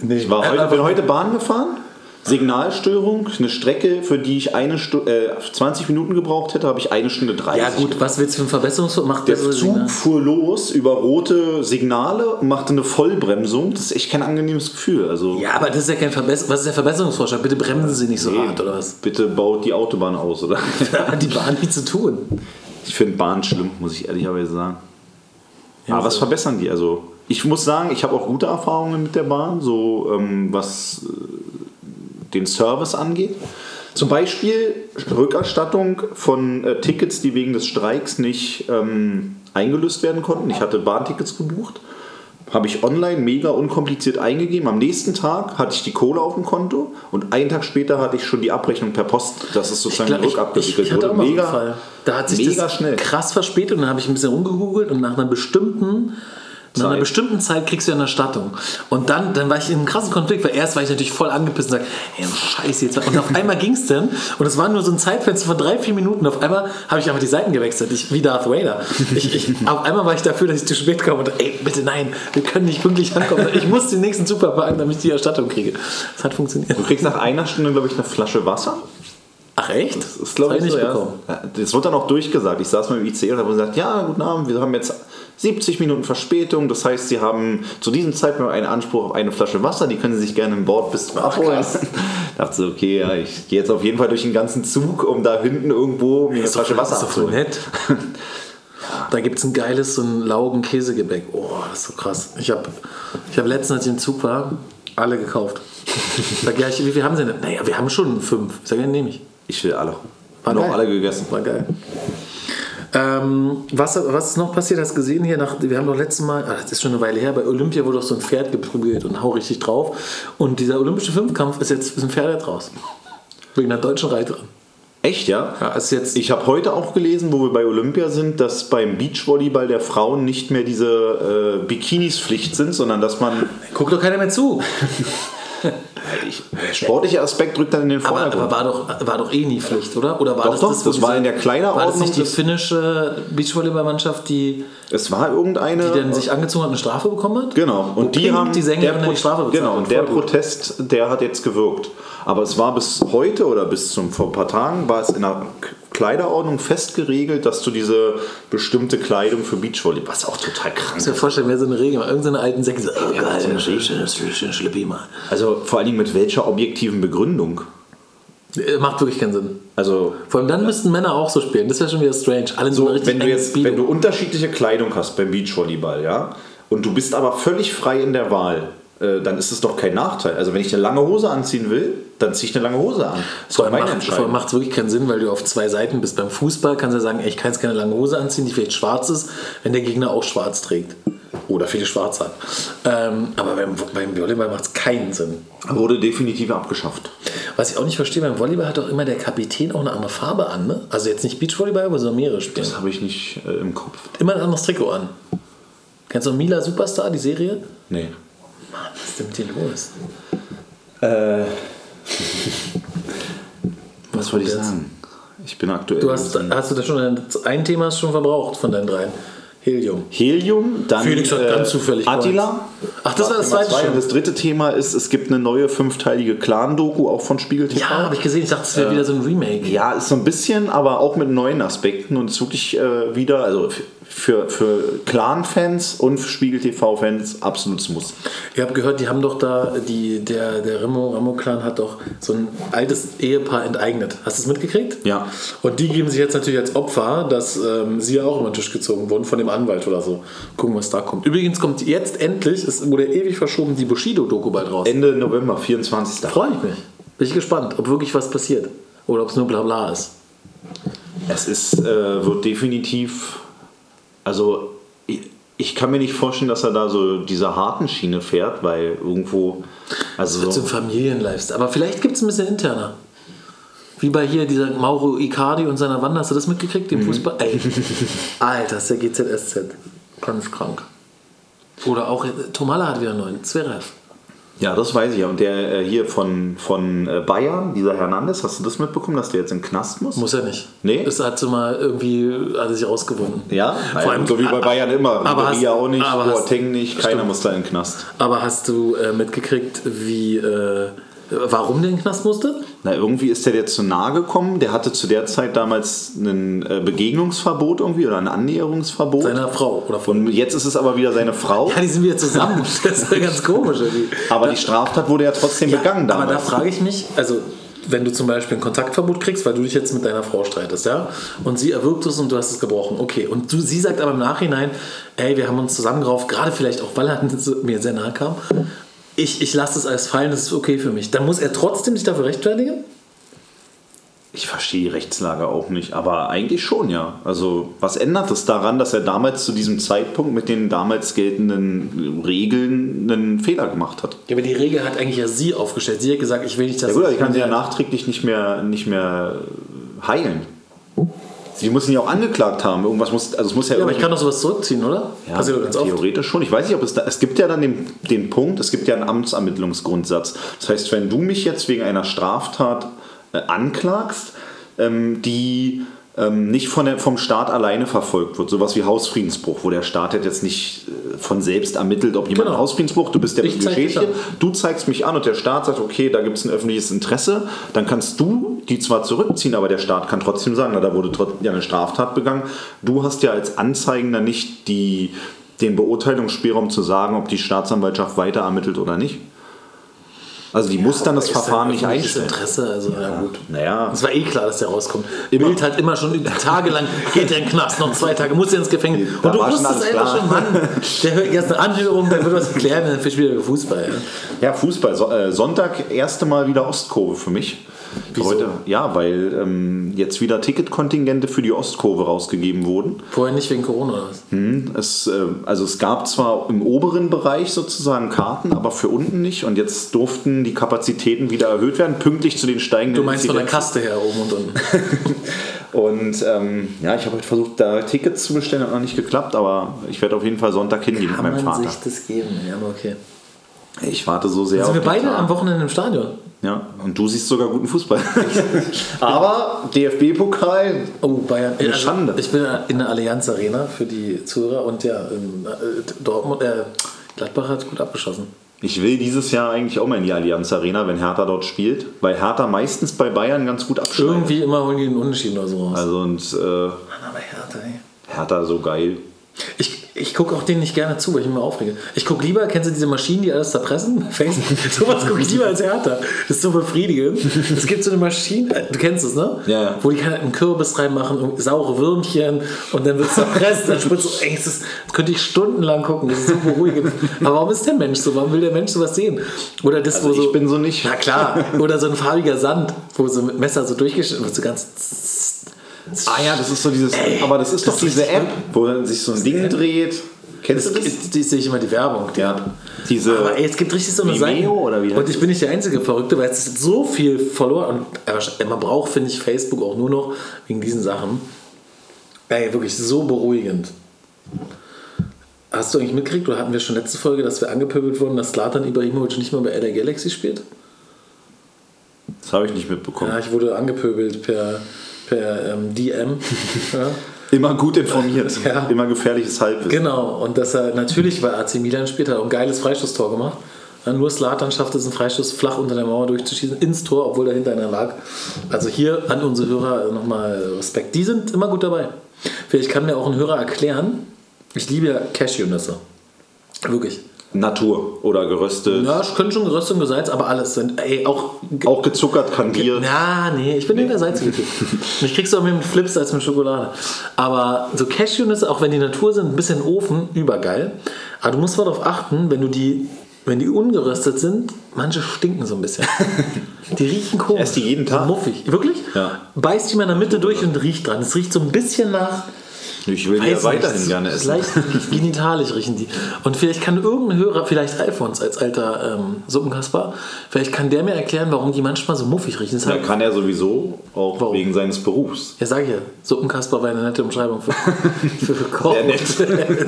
Nee. Ich war heute, bin heute Bahn gefahren. Signalstörung, eine Strecke, für die ich eine Stu äh, 20 Minuten gebraucht hätte, habe ich eine Stunde 30. Ja gut, was willst du für ein Verbesserungsvorschlag? Macht Der der Zug Signal? fuhr los über rote Signale und machte eine Vollbremsung. Das ist echt kein angenehmes Gefühl. Also Ja, aber das ist ja kein Verbesserung. Was ist der Verbesserungsvorschlag? Bitte bremsen Sie nicht so hart, oder was? bitte baut die Autobahn aus, oder? *laughs* Da hat die Bahn nichts zu tun. Ich finde Bahn schlimm, muss ich ehrlicherweise sagen. Ja, was verbessern die? Also ich muss sagen, ich habe auch gute Erfahrungen mit der Bahn, so ähm, was äh, den Service angeht. Zum Beispiel Rückerstattung von äh, Tickets, die wegen des Streiks nicht ähm, eingelöst werden konnten. Ich hatte Bahntickets gebucht, habe ich online mega unkompliziert eingegeben. Am nächsten Tag hatte ich die Kohle auf dem Konto und einen Tag später hatte ich schon die Abrechnung per Post, dass es Ich, sozusagen glaub, ich, ich, rückabgewickelt ich auch wurde. Mega. Da hat sich mega das schnell. krass verspätet und dann habe ich ein bisschen rumgegoogelt und nach einer bestimmten Nach einer Zeit. bestimmten Zeit kriegst du ja eine Erstattung. Und dann, dann war ich in einem krassen Konflikt, weil erst war ich natürlich voll angepisst und sagte, ey, scheiße jetzt. Und auf *laughs* einmal ging es dann und es war nur so ein Zeitfenster von drei, vier Minuten. Auf einmal habe ich einfach die Seiten gewechselt, ich, wie Darth Vader. Ich, ich, *laughs* auf einmal war ich dafür, dass ich zu spät komme und ey, bitte nein, wir können nicht pünktlich ankommen. Ich muss den nächsten Zug verpacken, damit ich die Erstattung kriege. Das hat funktioniert. Du kriegst nach einer Stunde, glaube ich, eine Flasche Wasser. Ach echt? Das ist, glaube ich, ich so, nicht ja. bekommen. Ja, Das wird dann auch durchgesagt. Ich saß mal im IC und habe gesagt, ja, guten Abend, wir haben jetzt 70 Minuten Verspätung. Das heißt, Sie haben zu diesem Zeitpunkt einen Anspruch auf eine Flasche Wasser. Die können Sie sich gerne im Bord bis zum Abholen. *laughs* dachte so, okay, ja, ich gehe jetzt auf jeden Fall durch den ganzen Zug, um da hinten irgendwo mir eine Ist Flasche Wasser ist doch abzuholen. nett. *laughs* Da gibt es ein geiles, so ein Laugen-Käsegebäck. Oh, das ist so krass. Ich habe ich hab letztens, als ich im Zug war, alle gekauft. *laughs* Sag, ja, ich, wie viel haben sie denn? Naja, wir haben schon fünf. Ich sag, ja, nehme ich. Ich will alle. War noch geil. alle gegessen. War geil. Ähm, was, was ist noch passiert? Hast du gesehen hier nach, wir haben doch letztes Mal, ah, das ist schon eine Weile her, bei Olympia wurde doch so ein Pferd geprügelt und hau richtig drauf. Und dieser olympische Fünfkampf ist jetzt ist ein Pferd jetzt raus. Wegen einer deutschen Reiterin. Echt, ja? Ja, ist jetzt. Ich habe heute auch gelesen, wo wir bei Olympia sind, dass beim Beachvolleyball der Frauen nicht mehr diese äh, Bikinis Pflicht sind, sondern dass man guckt doch keiner mehr zu. *laughs* ich, der sportliche Aspekt rückt dann in den Aber, Vordergrund. aber war, doch, war doch eh nie Pflicht, oder? Oder war Doch, das, doch, das, das war in der War das Kleiderordnung. nicht die finnische Beachvolleyballmannschaft, die, es war irgendeine. die dann sich angezogen hat und eine Strafe bekommen hat? Genau, und Wo die Pink, haben die Sängerin, der die Strafe bezahlt Genau, und der gut. Protest, der hat jetzt gewirkt. Aber es war bis heute oder bis zum vor ein paar Tagen war es in der K- Kleiderordnung fest geregelt, dass du diese bestimmte Kleidung für Beachvolleyball, was auch total krank Ich muss mir vorstellen, wer so eine Regel. Irgendeine alten Säcke oh, Ja, geil, so eine schön, Schlippi mal. Also vor allen Dingen mit welcher objektiven Begründung? Äh, Macht wirklich keinen Sinn. Also Vor allem dann müssten Männer auch so spielen. Das wäre schon wieder strange. Alle so, wenn du jetzt, Speedo. wenn du unterschiedliche Kleidung hast beim Beachvolleyball, ja, und du bist aber völlig frei in der Wahl, dann ist es doch kein Nachteil. Also wenn ich eine lange Hose anziehen will, dann ziehe ich eine lange Hose an. Das Vor allem macht, es wirklich keinen Sinn, weil du auf zwei Seiten bist. Beim Fußball kannst du ja sagen, ey, ich kann jetzt keine lange Hose anziehen, die vielleicht schwarz ist, wenn der Gegner auch schwarz trägt. Oder viele schwarz hat. Ähm, aber beim, beim Volleyball macht es keinen Sinn. Wurde definitiv abgeschafft. Was ich auch nicht verstehe, beim Volleyball hat doch immer der Kapitän auch eine andere Farbe an. Ne? Also jetzt nicht Beachvolleyball, aber so mehrere spielen. Das habe ich nicht äh, im Kopf. Immer ein anderes Trikot an. Kennst du Mila Superstar, die Serie? Nee. Mann, was ist denn mit dir los? Äh, *laughs* was wollte ich jetzt? sagen? Ich bin aktuell. Du hast, hast du da schon ein, Thema hast schon verbraucht von deinen dreien? Helium. Helium, dann Felix hat ganz zufällig Attila. Ach, das war das zweite zwei. das dritte Thema ist, es gibt eine neue fünfteilige Clan-Doku, auch von Spiegel TV. Ja, habe ich gesehen. Ich dachte, es wäre wieder so ein Remake. Ja, ist so ein bisschen, aber auch mit neuen Aspekten und es wirklich äh, wieder, also für, für Clan-Fans und für Spiegel TV-Fans absolutes Muss. Ich habe gehört, die haben doch da, die, der, der Remo, Remo-Clan hat doch so ein altes Ehepaar enteignet. Hast du es mitgekriegt? Ja. Und die geben sich jetzt natürlich als Opfer, dass ähm, sie ja auch über den Tisch gezogen wurden von dem Anwalt oder so. Gucken, was da kommt. Übrigens kommt jetzt endlich, es wurde ewig verschoben, die Bushido-Doku bald raus. Ende November, 24. Freue ich mich. Bin ich gespannt, ob wirklich was passiert. Oder ob es nur Blabla ist. Es ist, äh, wird definitiv, also ich, ich kann mir nicht vorstellen, dass er da so diese harten Schiene fährt, weil irgendwo, also Zum Familienlifestyle. Aber vielleicht gibt es ein bisschen interner. Wie bei hier dieser Mauro Icardi und seiner Wanda. Hast du das mitgekriegt, Mhm. den Fußball? Ey, Alter, ist der GZSZ. Ganz krank. Oder auch, äh, Tomala hat wieder einen neuen. Zverev. Ja, das weiß ich ja. Und der äh, hier von, von äh, Bayern, dieser Hernandez, hast du das mitbekommen, dass der jetzt in den Knast muss? Muss er nicht. Nee? Das hat sie mal irgendwie, hat er sich rausgewunden. Ja, Vor allem- so wie bei Bayern immer. aber hast- Ribery auch nicht, aber hast- Boateng nicht, keiner muss da in den Knast. Aber hast du äh, mitgekriegt, wie, äh, warum der in den Knast musste? Na, irgendwie ist der dir zu nahe gekommen. Der hatte zu der Zeit damals ein äh, Begegnungsverbot irgendwie oder ein Annäherungsverbot. Seiner Frau oder von. Und jetzt ist es aber wieder seine Frau. Ja, die sind wieder zusammen. *laughs* Das ist ja ganz komisch irgendwie. Aber die Straftat wurde ja trotzdem begangen Aber da damals. frage ich mich, also wenn du zum Beispiel ein Kontaktverbot kriegst, weil du dich jetzt mit deiner Frau streitest, ja, und sie erwirkt es und du hast es gebrochen, okay, und du, sie sagt aber im Nachhinein, ey, wir haben uns zusammengerauft, gerade vielleicht auch, weil er *laughs* mir sehr nahe kam, ich, ich lasse es alles fallen, das ist okay für mich. Dann muss er trotzdem sich dafür rechtfertigen? Ich verstehe die Rechtslage auch nicht, aber eigentlich schon, ja. Also, was ändert es daran, dass er damals zu diesem Zeitpunkt mit den damals geltenden Regeln einen Fehler gemacht hat? Ja, aber die Regel hat eigentlich ja sie aufgestellt. Sie hat gesagt, ich will nicht, dass Ja gut, aber ich kann sie ja nachträglich nicht mehr, nicht mehr heilen. Sie müssen ihn ja auch angeklagt haben. Irgendwas muss, also es muss ja, Ja, aber ich kann doch sowas zurückziehen, oder? ja, Passiert doch ganz oft. theoretisch schon. Ich weiß nicht, ob es da. Es gibt ja dann den, den Punkt, es gibt ja einen Amtsermittlungsgrundsatz. Das heißt, wenn du mich jetzt wegen einer Straftat äh, anklagst, ähm, die ähm, nicht von der, vom Staat alleine verfolgt wird, sowas wie Hausfriedensbruch, wo der Staat jetzt nicht äh, von selbst ermittelt, ob jemand Genau. Hausfriedensbruch, du bist der an. du zeigst mich an und der Staat sagt, okay, da gibt es ein öffentliches Interesse, dann kannst du die zwar zurückziehen, aber der Staat kann trotzdem sagen, na, da wurde ja eine Straftat begangen. Du hast ja als Anzeigender nicht die, den Beurteilungsspielraum zu sagen, ob die Staatsanwaltschaft weiter ermittelt oder nicht. Also die muss dann das Verfahren ja nicht einstellen. Interesse, also ja, gut. Naja, Es war eh klar, dass der rauskommt. Immer. Bild hat immer schon tagelang, geht der in den Knast, noch zwei Tage, muss er ins Gefängnis. Da Und du wusstest einfach schon, Mann, der hört erst eine Anhörung, der wird was erklären, dann fisch wieder über Fußball. Ja. Ja, Fußball. So, äh, Sonntag erste Mal wieder Ostkurve für mich. Wieso? Heute, ja, weil ähm, jetzt wieder Ticketkontingente für die Ostkurve rausgegeben wurden. Vorher nicht wegen Corona oder was? Hm, Es, äh, also es gab zwar im oberen Bereich sozusagen Karten, aber für unten nicht. Und jetzt durften die Kapazitäten wieder erhöht werden, pünktlich zu den steigenden Du meinst von der. Kaste her oben und unten. *laughs* Und ähm, ja, ich habe heute versucht, da Tickets zu bestellen, hat noch nicht geklappt, aber ich werde auf jeden Fall Sonntag hingehen mit Kann meinem man Vater. sich das geben? Ja, aber okay. Ich warte so sehr Sind wir beide Tag. am Wochenende im Stadion? Ja, und du siehst sogar guten Fußball. *laughs* Aber DFB-Pokal, Oh, Bayern. Eine Schande. Ich bin in der Allianz Arena für die Zuhörer und ja, in, äh, Dortmund, äh, Gladbach hat gut abgeschossen. ich will dieses Jahr eigentlich auch mal in die Allianz Arena, wenn Hertha dort spielt, weil Hertha meistens bei Bayern ganz gut abschneidet. Irgendwie immer holen die einen Unentschieden oder so raus. Also und äh, Mann, aber Hertha, ey. Hertha so geil. Ich, ich gucke auch denen nicht gerne zu, weil ich mich immer aufrege. Ich gucke lieber, kennst du diese Maschinen, die alles zerpressen? *laughs* Facebook. *laughs* Sowas gucke ich lieber als Hertha. Das ist so befriedigend. Es gibt so eine Maschine, äh, du kennst es, ne? Ja, ja. Wo die kann halt einen Kürbis reinmachen, und saure Würmchen und dann wird es zerpresst, dann spritzt so, ey, das, ist, das könnte ich stundenlang gucken, das ist so beruhigend. Aber warum ist der Mensch so? Warum will der Mensch sowas sehen? Oder das, Also wo so. ich bin so nicht. Na klar, oder so ein farbiger Sand, wo so mit Messer so durchgeschnitten wird, so ganz. Ah ja, das ist so dieses. aber das ist das doch diese App, wo sich so ein Ding dreht. Kennst Das du das? die sehe ich immer die Werbung. Die Ja. Diese. Aber ey, es gibt richtig so eine Seite. oder wie und ich bin nicht der einzige Verrückte, weil es ist so viel Follower und äh, man braucht, finde ich, Facebook auch nur noch wegen diesen Sachen. Ey, wirklich so beruhigend. Hast du eigentlich mitgekriegt, oder hatten wir schon letzte Folge, dass wir angepöbelt wurden, dass Zlatan Ibrahimovic nicht mehr bei LA Galaxy spielt? das habe ich nicht mitbekommen. Ja, ich wurde angepöbelt per, per ähm, DM. *laughs* ja. Immer gut informiert. Ja. Immer gefährliches Halbwissen. Genau, und dass er natürlich bei AC Milan spielt, hat auch ein geiles Freistoßtor gemacht. Ja, nur Slatan schafft es, einen Freistoß flach unter der Mauer durchzuschießen, ins Tor, obwohl dahinter einer lag. Also hier an unsere Hörer nochmal Respekt. Die sind immer gut dabei. Vielleicht kann mir auch ein Hörer erklären, ich liebe ja Cashewnüsse. Wirklich. Natur oder geröstet. Ja, es können schon geröstet und gesalzt, aber alles sind, ey, auch Auch gezuckert kandiert. na, nee, ich bin in der salzige Typ. *laughs* Ich krieg's auch mehr mit Flips als mit Schokolade. Aber so Cashewnüsse, auch wenn die Natur sind, ein bisschen Ofen, übergeil. Aber du musst mal darauf achten, wenn du die, wenn die ungeröstet sind, manche stinken so ein bisschen. *laughs* Die riechen komisch. Ess die jeden Tag? Muffig. Wirklich? Ja. Beißt die mal in der Mitte durch und riecht dran. Es riecht so ein bisschen nach Ich will ja weiterhin nicht, gerne essen. Leicht *laughs* genitalisch riechen die. Und vielleicht kann irgendein Hörer, vielleicht Alfons als alter ähm, Suppenkasper, vielleicht kann der mir erklären, warum die manchmal so muffig riechen. Das kann er sowieso, auch Warum? wegen seines Berufs. Ja, sag ich ja. Suppenkasper war eine nette Umschreibung für, *laughs* für, Koch.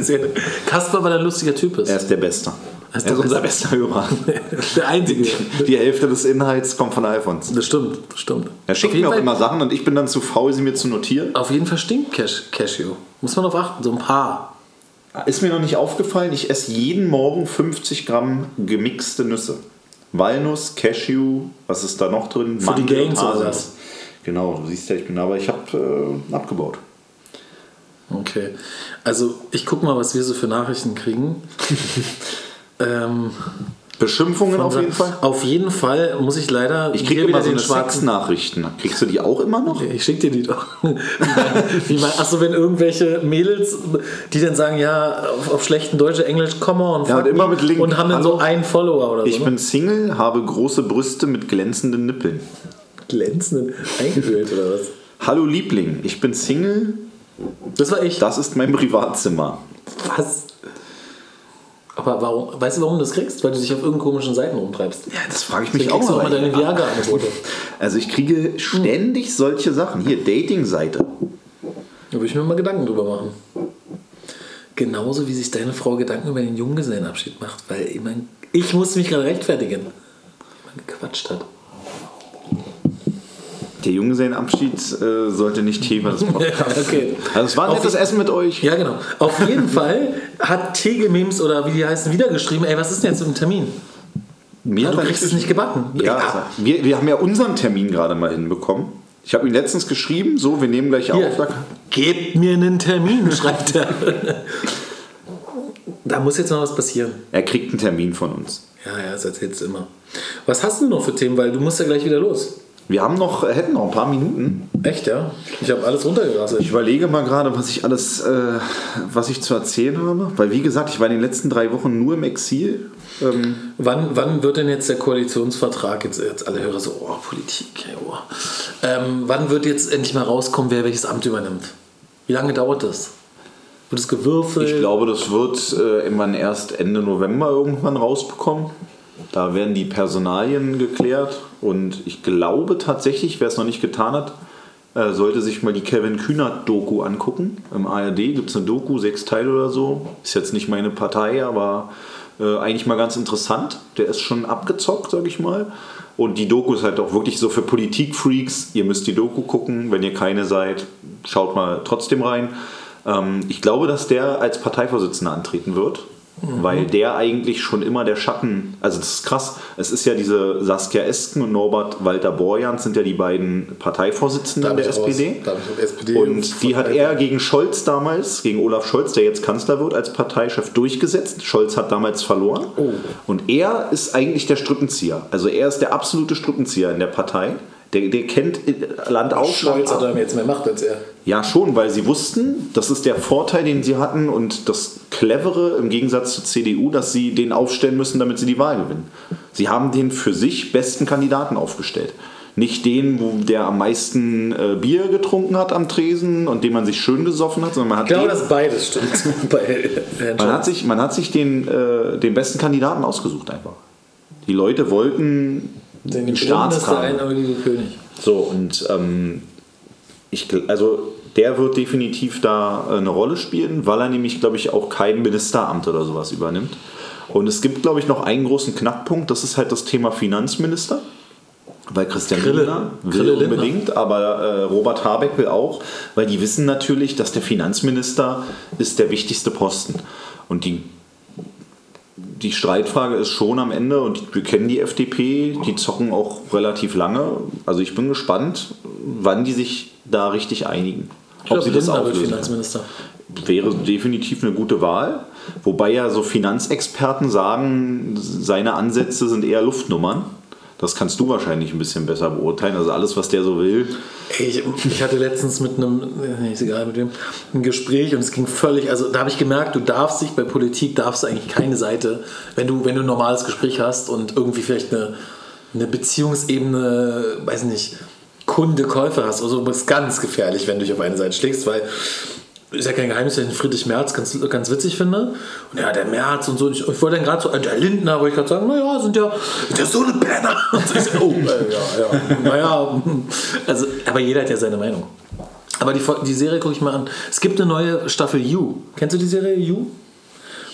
Sehr nett. *laughs* Kasper, weil er ein lustiger Typ ist. Er ist der Beste. Er ist Er ist unser Beste. bester Hörer. *laughs* Der Einzige. Die Hälfte des Inhalts kommt von Alfons. Das stimmt, das stimmt. Er schickt mir auch Fall, immer Sachen und ich bin dann zu faul, sie mir zu notieren. auf jeden Fall stinkt Cash, Cashew. Muss man darauf achten, so ein paar. Ist mir noch nicht aufgefallen, ich esse jeden Morgen 50 Gramm gemixte Nüsse. Walnuss, Cashew, was ist da noch drin? Für die Mandel und Gains oder was? Genau, du siehst ja, ich bin aber ich habe äh, abgebaut. Okay. Also, ich guck mal, was wir so für Nachrichten kriegen. *laughs* ähm, Beschimpfungen auf jeden Fall. Auf jeden Fall muss ich leider. Ich kriege immer so eine schwarzen. Sexnachrichten. Kriegst du die auch immer noch? Ich schick dir die doch. *laughs* Wie man, achso, wenn irgendwelche Mädels, die dann sagen, ja, auf, auf schlechten Deutsch, Englisch, come on, Ja, und immer me, mit Link. und haben dann so Hallo? einen Follower oder Ich so. ne? bin Single, habe große Brüste mit glänzenden Nippeln. glänzenden eingeölt oder was? Hallo Liebling, ich bin Single, Das war ich. das ist mein Privatzimmer. Was? Aber warum? Weißt du, warum du das kriegst? Weil du dich auf irgendeinen komischen Seiten rumtreibst. Ja, das frage ich mich auch kriegst du auch mal deine Viagra-Angebote. *laughs* Also ich kriege ständig solche Sachen. Hier, Dating-Seite. Da würde ich mir mal Gedanken drüber machen. Genauso wie sich deine Frau Gedanken über den Junggesellenabschied macht, weil ich, mein, ich muss mich gerade rechtfertigen, weil man gequatscht hat. Der Junggesellenabschied äh, sollte nicht Thema des *laughs* Podcasts okay. Also es war ein nettes Essen mit euch. Ja, genau. Auf jeden Fall hat Tegelmems oder wie die heißen wieder geschrieben, ey, was ist denn jetzt mit dem Termin? Mir Ja, hat du kriegst es nicht gebacken. Ja, wir, wir haben ja unseren Termin gerade mal hinbekommen. Ich habe ihm letztens geschrieben, so, wir nehmen gleich Hier, auf. Gebt mir einen Termin, *laughs* schreibt er. da muss jetzt noch was passieren. Er kriegt einen Termin von uns. Ja, ja, das erzählst du immer. Was hast du noch für Themen? Weil du musst ja gleich wieder los. Wir haben noch, hätten noch ein paar Minuten. Echt, ja? Ich habe alles runtergerasselt. Ich überlege mal gerade, was ich alles, äh, was ich zu erzählen habe. Weil wie gesagt, ich war in den letzten drei Wochen nur im Exil. Ähm, Wann, wann wird denn jetzt der Koalitionsvertrag, jetzt, jetzt alle Hörer so, oh, Politik, ey, oh. Ähm, wann wird jetzt endlich mal rauskommen, wer welches Amt übernimmt? Wie lange dauert das? Wird es gewürfelt? ich glaube, das wird äh, irgendwann erst Ende November irgendwann rausbekommen. Da werden die Personalien geklärt. Und ich glaube tatsächlich, wer es noch nicht getan hat, äh, sollte sich mal die Kevin Kühnert-Doku angucken. Im ARD gibt es eine Doku, sechs Teile oder so. Ist jetzt nicht meine Partei, aber äh, eigentlich mal ganz interessant. Der ist schon abgezockt, sag ich mal. Und die Doku ist halt auch wirklich so für Politikfreaks. Ihr müsst die Doku gucken. Wenn ihr keine seid, schaut mal trotzdem rein. Ähm, ich glaube, dass der als Parteivorsitzender antreten wird. Weil der eigentlich schon immer der Schatten, also das ist krass, es ist ja diese Saskia Esken und Norbert Walter Borjans sind ja die beiden Parteivorsitzenden der SPD. Auf SPD Und die hat er gegen Scholz damals, gegen Olaf Scholz, der jetzt Kanzler wird, als Parteichef durchgesetzt. Scholz hat damals verloren. Oh. Und er ist eigentlich der Strippenzieher. Also er ist der absolute Strippenzieher in der Partei. Der, der kennt Land auf, Scholz hat dann jetzt mehr Macht als er. Ja, schon, weil sie wussten, das ist der Vorteil, den sie hatten und das Clevere im Gegensatz zur CDU, dass sie den aufstellen müssen, damit sie die Wahl gewinnen. Sie haben den für sich besten Kandidaten aufgestellt. Nicht den, wo der am meisten äh, Bier getrunken hat am Tresen und den man sich schön gesoffen hat, sondern man hat, Ich glaube, den, dass beides stimmt. *laughs* Bei man hat sich, man hat sich den, äh, den besten Kandidaten ausgesucht einfach. Die Leute wollten Den den ist der Staatstragen. einäugige König. So, und ähm, ich, also der wird definitiv da äh, eine Rolle spielen, weil er nämlich, glaube ich, auch kein Ministeramt oder sowas übernimmt. Und es gibt, glaube ich, noch einen großen Knackpunkt, das ist halt das Thema Finanzminister. Weil Christian Grille. Lindner will Grille Lindner. unbedingt, aber äh, Robert Habeck will auch, weil die wissen natürlich, dass der Finanzminister ist der wichtigste Posten. Und die die Streitfrage ist schon am Ende, und wir kennen die FDP, die zocken auch relativ lange. Also ich bin gespannt, wann die sich da richtig einigen. Ich glaube, sie das Lindner wird auflösen. Finanzminister. Wäre definitiv eine gute Wahl. Wobei ja so Finanzexperten sagen, seine Ansätze sind eher Luftnummern. Das kannst du wahrscheinlich ein bisschen besser beurteilen. Also alles, was der so will. Ich, ich hatte letztens mit einem, nee, ist egal mit wem, ein Gespräch und es ging völlig, also da habe ich gemerkt, du darfst dich bei Politik, darfst eigentlich keine Seite, wenn du, wenn du ein normales Gespräch hast und irgendwie vielleicht eine, eine Beziehungsebene, weiß nicht, Kunde-Käufer hast, also ist ganz gefährlich, wenn du dich auf eine Seite schlägst, weil ist ja kein Geheimnis, dass ich den Friedrich Merz ganz, ganz witzig finde. Und ja, der Merz und so. Ich, ich wollte dann gerade so, der Lindner, wollte ich gerade sagen, naja, sind ja, sind ja so eine Penner. *laughs* Und ich oh, äh, ja, ja, naja. Also, aber jeder hat ja seine Meinung. Aber die, die Serie gucke ich mal an. Es gibt eine neue Staffel You. Kennst du die Serie You?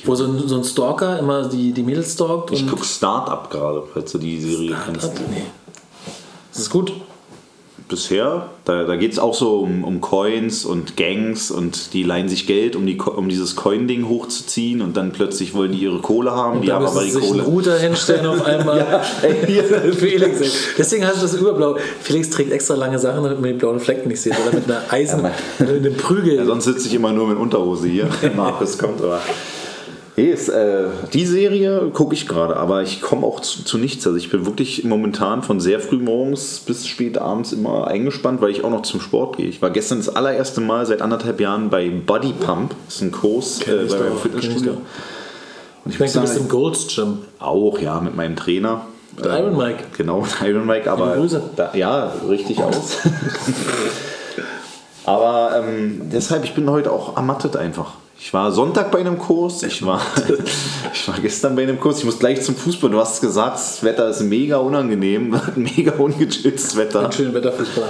Wo so ein, so ein Stalker immer die, die Mädels stalkt. Ich gucke Start-up gerade, falls du die Serie kennst. Nee. Das ist gut. Bisher, da, da geht es auch so um, um Coins und Gangs und die leihen sich Geld, um, die, um dieses Coin-Ding hochzuziehen und dann plötzlich wollen die ihre Kohle haben, die da haben aber die sich einen Kohle. Router hinstellen auf einmal. *laughs* *laughs* Felix, ey. Deswegen hast du das überblau. Felix trägt extra lange Sachen, damit man die blauen Flecken nicht sieht. Oder mit einer Eisen, mit einem Prügel. Ja, sonst sitze ich immer nur mit Unterhose hier. *laughs* Markus kommt aber. Nee, ist, äh, die Serie gucke ich gerade, aber ich komme auch zu, zu nichts. Also ich bin wirklich momentan von sehr früh morgens bis spät abends immer eingespannt, weil ich auch noch zum Sport gehe. Ich war gestern das allererste Mal seit anderthalb Jahren bei Body Pump. Das ist ein Kurs äh, bei meinem Fitnessstudio. Und ich denke, du bist im Gold's Gym. auch, ja, mit meinem Trainer. Der Iron Mike. Genau, Iron Mike, aber da, ja, richtig aus. *laughs* aber ähm, deshalb, ich bin heute auch ermattet einfach. Ich war Sonntag bei einem Kurs, ich war, *laughs* ich war gestern bei einem Kurs, ich muss gleich zum Fußball. Du hast gesagt, das Wetter ist mega unangenehm, *laughs* mega ungechilltes Wetter. Ein schöner Wetterfußballer.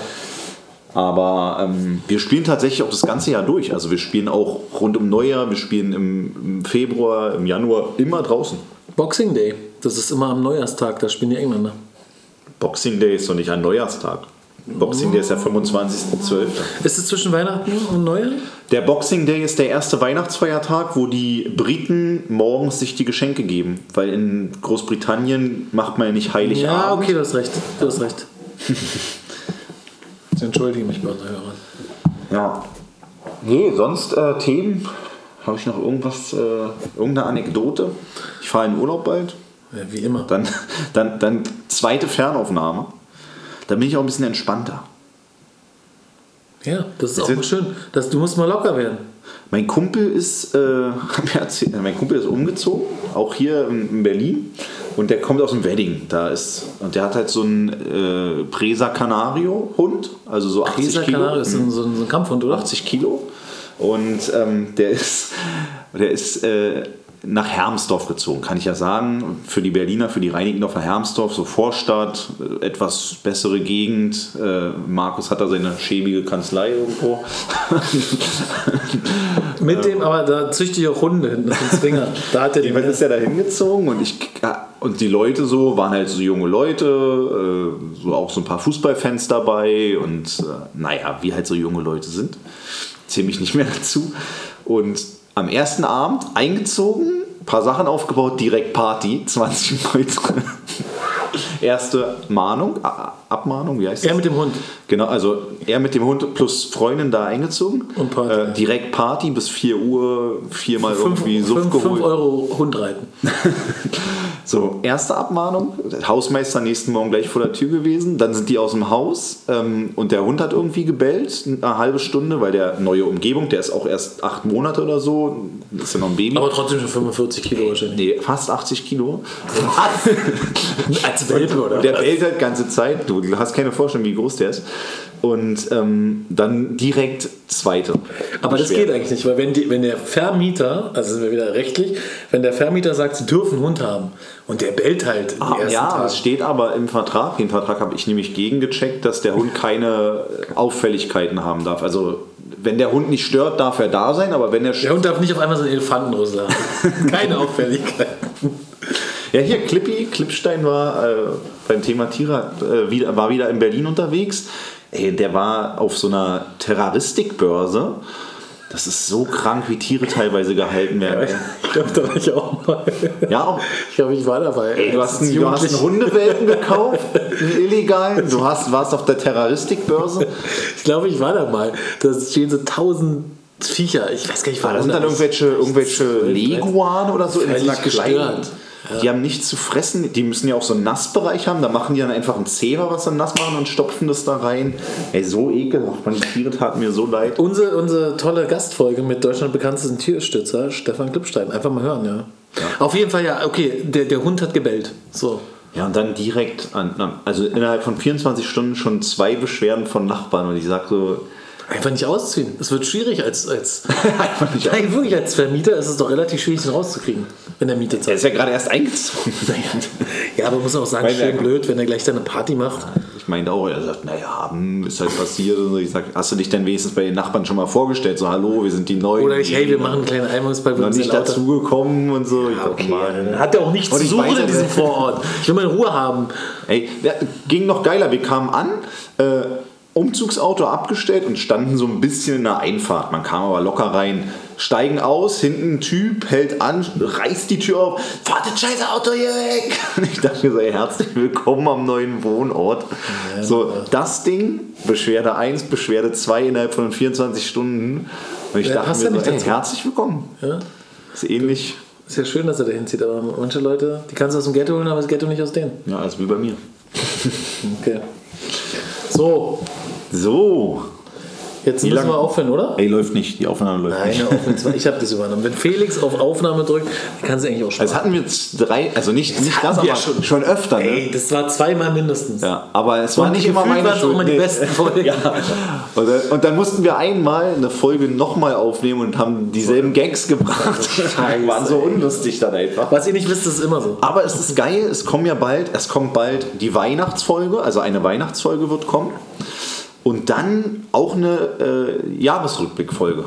Aber ähm, wir spielen tatsächlich auch das ganze Jahr durch. Also wir spielen auch rund um Neujahr, wir spielen im, im Februar, im Januar immer draußen. Boxing Day, das ist immer am Neujahrstag, da spielen die Engländer. Boxing Day ist doch nicht ein Neujahrstag. Boxing Day ist der 25.12. Ist es zwischen Weihnachten und Neujahr? Der Boxing Day ist der erste Weihnachtsfeiertag, wo die Briten morgens sich die Geschenke geben. Weil in Großbritannien macht man ja nicht Heiligabend. Ja, okay, du hast recht. Du hast recht. Ich entschuldige mich bei unseren Hörern. Ja. Nee, sonst äh, Themen? Habe ich noch irgendwas, äh, irgendeine Anekdote? Ich fahre in Urlaub bald. Ja, wie immer. Dann, dann, dann zweite Fernaufnahme. Da bin ich auch ein bisschen entspannter. Ja, das ist auch sind- mal schön. Das, du musst mal locker werden. Mein Kumpel ist, äh, *laughs* mein Kumpel ist umgezogen, auch hier in in Berlin. Und der kommt aus dem Wedding. Da ist, und der hat halt so einen äh, Presa Canario Hund, also so 80 Pisa Kilo. Canario ist so ein, so ein so ein Kampfhund, oder? 80 Kilo. Und ähm, der ist, der ist äh, nach Hermsdorf gezogen, kann ich ja sagen. Für die Berliner, für die Reinickendorfer Hermsdorf, so Vorstadt, äh, etwas bessere Gegend. Äh, Markus hat da seine schäbige Kanzlei irgendwo. *laughs* Mit dem, aber da züchte ich auch Hunde hinten, das sind Zwinger. Da hat er *laughs* die Jedenfalls ist er da hingezogen und ich und die Leute so waren halt so junge Leute, äh, so auch so ein paar Fußballfans dabei und äh, naja, wie halt so junge Leute sind. Zähle mich nicht mehr *laughs* dazu. Und am ersten Abend eingezogen, paar Sachen aufgebaut, direkt Party, 20 Leute. Erste Mahnung, A- Abmahnung, wie heißt das? Er mit dem Hund. Genau, also er mit dem Hund plus Freundin da eingezogen. Und Party. Äh, direkt Party bis 4 Uhr, viermal Fünf, irgendwie Suff fünf, geholt. fünf Euro Hund reiten. *laughs* So, erste Abmahnung. Hausmeister nächsten Morgen gleich vor der Tür gewesen. Dann sind die aus dem Haus ähm, und der Hund hat irgendwie gebellt, eine halbe Stunde, weil der neue Umgebung, der ist auch erst acht Monate oder so, ist ja noch ein Baby. Aber trotzdem schon 45 Kilo wahrscheinlich. nee, fast 80 Kilo. *laughs* Als Welpe, oder? Der bellt halt ganze Zeit. Du hast keine Vorstellung, wie groß der ist. Und ähm, dann direkt zweite. Aber das geht eigentlich nicht, weil wenn, die, wenn der Vermieter, also sind wir wieder rechtlich, wenn der Vermieter sagt, sie dürfen einen Hund haben und der bellt halt Ah, ja, Tag. es steht aber im Vertrag, den Vertrag habe ich nämlich gegengecheckt, dass der Hund keine Auffälligkeiten haben darf. Also wenn der Hund nicht stört, darf er da sein, aber wenn er Der Hund darf nicht auf einmal so einen Elefantenrüssel haben. *laughs* Keine Auffälligkeiten. Ja, hier Clippy, Klippstein war äh, beim Thema Tiere, äh, wieder, war wieder in Berlin unterwegs. Ey, der war auf so einer Terroristikbörse. Das ist so krank, wie Tiere teilweise gehalten werden. Ich glaube, da war ich auch mal. Ja, auch, Ich glaube, ich war dabei. ey, du, hast einen, du hast einen Hundewelpen gekauft, einen illegalen. Du *laughs* hast, warst auf der Terroristikbörse. Ich glaube, ich war da mal. Da stehen so tausend Viecher. Ich weiß gar nicht, Da warum sind dann das- irgendwelche, irgendwelche Leguan oder so in so einer kleinen. gestört. Die haben nichts zu fressen. Die müssen ja auch so einen Nassbereich haben. Da machen die dann einfach ein Zebra, was dann nass machen und stopfen das da rein. Ey, so ekelhaft. Man, die Tiere taten mir so leid. Unsere, unsere tolle Gastfolge mit Deutschland bekanntesten Tierstützer, Stefan Klippstein. Einfach mal hören, ja. Auf jeden Fall, ja, okay, der, der Hund hat gebellt. So. Ja, und dann direkt, an, also innerhalb von 24 Stunden schon zwei Beschwerden von Nachbarn. Und ich sag so, Einfach nicht ausziehen. Es wird schwierig als. als *laughs* einfach nicht. Nein, wirklich, als Vermieter ist es doch relativ schwierig, den rauszukriegen, wenn der Miete Er zahlt. ist ja gerade erst eingezogen. *laughs* Ja, aber man muss auch sagen, Weil schön blöd, wenn er gleich dann eine Party macht. Ich meinte auch, er sagt, naja, ist halt passiert. Und ich sag, hast du dich denn wenigstens bei den Nachbarn schon mal vorgestellt? So, hallo, wir sind die Neuen. Oder ich, hey, wir machen einen kleinen Einweihungsball, wir sind nicht dazugekommen und so. Ich Ja, sag, okay. Dann hat er auch nichts zu ich suchen in diesem Vorort. Ich will meine Ruhe haben. Ey, ging noch geiler. Wir kamen an, äh, Umzugsauto abgestellt und standen so ein bisschen in der Einfahrt. Man kam aber locker rein, steigen aus, hinten ein Typ hält an, reißt die Tür auf, fahrt das scheiße Auto hier weg. *laughs* Und ich dachte mir so, ey, herzlich willkommen am neuen Wohnort. so, das Ding, Beschwerde 1, Beschwerde 2 innerhalb von 24 Stunden. Und ich Ja, dachte mir ja so, ey, herzlich willkommen. Ja? Ist ähnlich, Ist ja schön, dass er dahin zieht, aber manche Leute, die kannst du aus dem Ghetto holen, aber das Ghetto nicht aus denen. ja, als wie bei mir. *laughs* Okay. So, So, jetzt müssen wir aufhören, oder? ey, läuft nicht, die Aufnahme läuft nicht. Nein, ich habe das übernommen. Wenn Felix auf Aufnahme drückt, kann sie eigentlich auch Das sparen. hatten wir jetzt drei, also nicht, nicht das, aber schon, schon. öfter. Ne? Ey, das war zweimal mindestens. Ja, aber es war Und nicht immer meine es Schuld. immer die besten Folgen. *laughs* Ja. Und, dann, und dann mussten wir einmal eine Folge nochmal aufnehmen und haben dieselben Gags gebracht. *laughs* Scheiße, waren so unlustig dann einfach. Was ihr nicht wisst, ist immer so. Aber es ist geil, es kommen ja bald, es kommt bald die Weihnachtsfolge, also eine Weihnachtsfolge wird kommen. Und dann auch eine äh, Jahresrückblickfolge.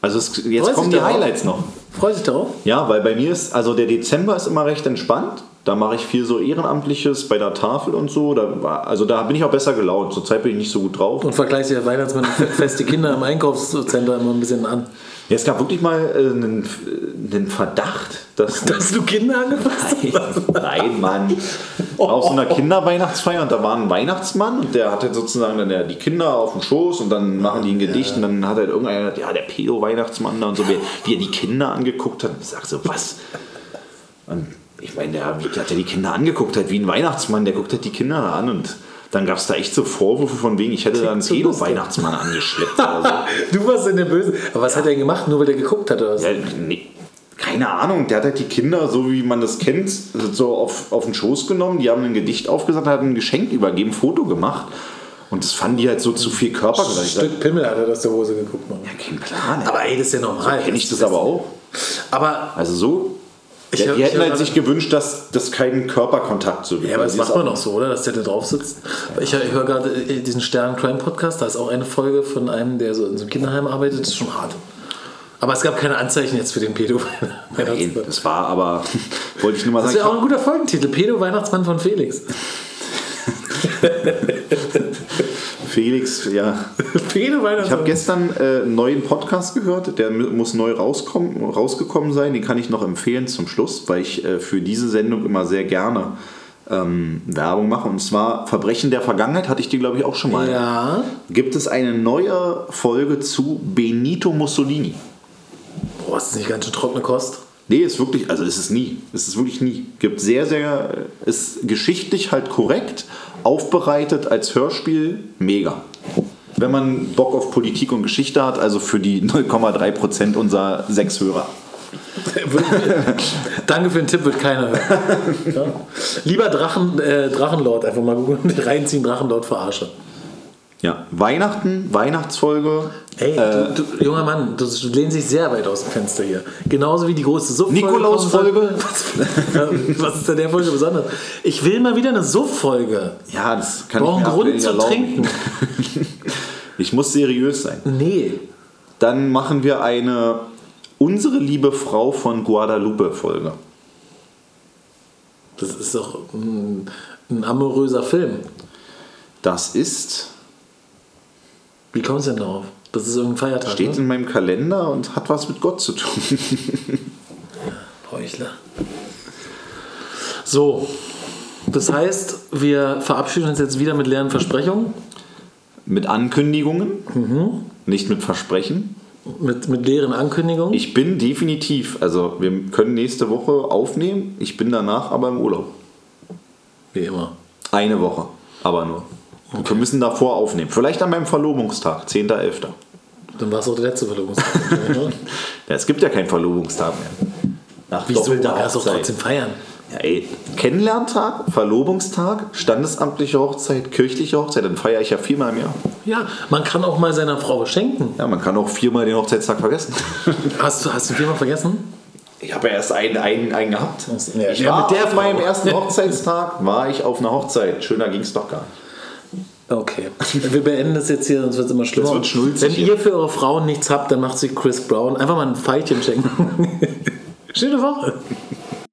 Also es, jetzt Freust kommen dich die darauf? Highlights noch. Freut sich darauf? Ja, weil bei mir ist, also der Dezember ist immer recht entspannt. Da mache ich viel so Ehrenamtliches bei der Tafel und so. Da war, also da bin ich auch besser gelaunt. Zurzeit bin ich nicht so gut drauf. Und vergleichst ja Weihnachtsmann fest die Kinder im Einkaufscenter immer ein bisschen an. Ja, es gab wirklich mal äh, einen, einen Verdacht, dass. *laughs* Dass du Kinder angefasst hast? Nein, Mann. Auf so einer Kinderweihnachtsfeier und da war ein Weihnachtsmann und der hatte sozusagen dann ja die Kinder auf dem Schoß und dann machen die ein Gedicht und dann hat halt irgendeiner gesagt, ja, der Pedo-Weihnachtsmann da und so, wie, wie er die Kinder angeguckt hat. Ich sag so, was? Und ich meine, der, wie hat er die Kinder angeguckt hat, wie ein Weihnachtsmann, der guckt halt die Kinder an und dann gab es da echt so Vorwürfe von wegen, ich hätte da einen so lustig. Pedo-Weihnachtsmann angeschleppt oder so. *laughs* Du warst in der Böse. Aber was hat er denn gemacht? Nur weil der geguckt hat oder was? Ja, nee, keine Ahnung, der hat halt die Kinder, so wie man das kennt, so auf, auf den Schoß genommen, die haben ein Gedicht aufgesagt, hat ein Geschenk übergeben, ein Foto gemacht und das fanden die halt so zu viel Körper. Ein Stück Pimmel hat er aus der Hose geguckt. Mann. ja, kein Plan. Aber ey, das ist ja normal. kenne ich das aber auch. Aber, Also so, Ich hab- die hätten halt sich gewünscht, dass das keinen Körperkontakt so gibt. ja, aber das macht man auch- noch so, oder? Dass der da drauf sitzt. Ich, ich höre gerade äh, diesen Stern Crime Podcast, da ist auch eine Folge von einem, der so in so einem Kinderheim arbeitet. Das ist schon hart. Aber es gab keine Anzeichen jetzt für den Pedo. *laughs* Nein, das war aber, wollte ich nur mal Das sagen, wäre auch ein guter Folgentitel. Pedo Weihnachtsmann von Felix. *laughs* Felix, ja. *laughs* Ich habe gestern äh, einen neuen Podcast gehört, der mu- muss neu rauskommen, rausgekommen sein. Den kann ich noch empfehlen zum Schluss, weil ich äh, für diese Sendung immer sehr gerne ähm, Werbung mache. Und zwar Verbrechen der Vergangenheit, hatte ich dir, glaube ich, auch schon mal. ja. Gibt es eine neue Folge zu Benito Mussolini? Boah, ist das nicht ganz schön trockene Kost? Nee, ist wirklich, also ist es nie. Es ist wirklich nie. Gibt sehr, sehr, ist geschichtlich halt korrekt, aufbereitet als Hörspiel, mega. Wenn man Bock auf Politik und Geschichte hat, also für die 0,3% unserer sechs Hörer. *laughs* Danke für den Tipp, wird keiner hören. *laughs* Ja. Lieber Drachen, äh, Drachenlord, einfach mal googeln, *laughs* reinziehen, Drachenlord verarsche. Ja, Weihnachten, Weihnachtsfolge. Ey, Äh, du, du, junger Mann, du, lehnst dich sehr weit aus dem Fenster hier. Genauso wie die große Suff. Nikolaus-Folge. *laughs* Was ist denn der Folge besonders? Ich will mal wieder eine Suff-Folge. Ja, das kann Brauchen ich mir Grund aktuell zu erlauben. trinken. *laughs* Ich muss seriös sein. Nee. Dann machen wir eine Unsere liebe Frau von Guadalupe Folge. Das ist doch ein, ein amoröser Film. Das ist, Wie kommst du denn darauf? Das ist irgendein Feiertag. steht ne? in meinem Kalender und hat was mit Gott zu tun. *laughs* Heuchler. So, das heißt, wir verabschieden uns jetzt wieder mit leeren Versprechungen, mit Ankündigungen, nicht mit Versprechen. mit, mit leeren Ankündigungen. Ich bin definitiv, also wir können nächste Woche aufnehmen, ich bin danach aber im Urlaub. Wie immer. Eine Woche, aber nur. Wir müssen davor aufnehmen. Vielleicht an meinem Verlobungstag, 10.11. Dann war es auch der letzte Verlobungstag. *laughs* ne? Ja, es gibt ja keinen Verlobungstag mehr. Nach Wieso? Man kann es Hochzeit. trotzdem feiern. Ja, ey, Kennenlerntag, Verlobungstag, standesamtliche Hochzeit, kirchliche Hochzeit, dann feiere ich ja viermal im Jahr. Ja, man kann auch mal seiner Frau schenken. Ja, man kann auch viermal den Hochzeitstag vergessen. *laughs* Hast du, hast du viermal vergessen? Ich habe ja erst einen, einen, einen gehabt. Ja, ich war mit der auf meinem ersten *laughs* Hochzeitstag, war ich auf einer Hochzeit. Schöner ging es doch gar nicht. Okay. Wir beenden das jetzt hier, sonst wird es immer schlimmer. Das wird Wenn ihr für eure Frauen nichts habt, dann macht sie Chris Brown. Einfach mal ein Pfeilchen schenken. *laughs* Schöne Woche.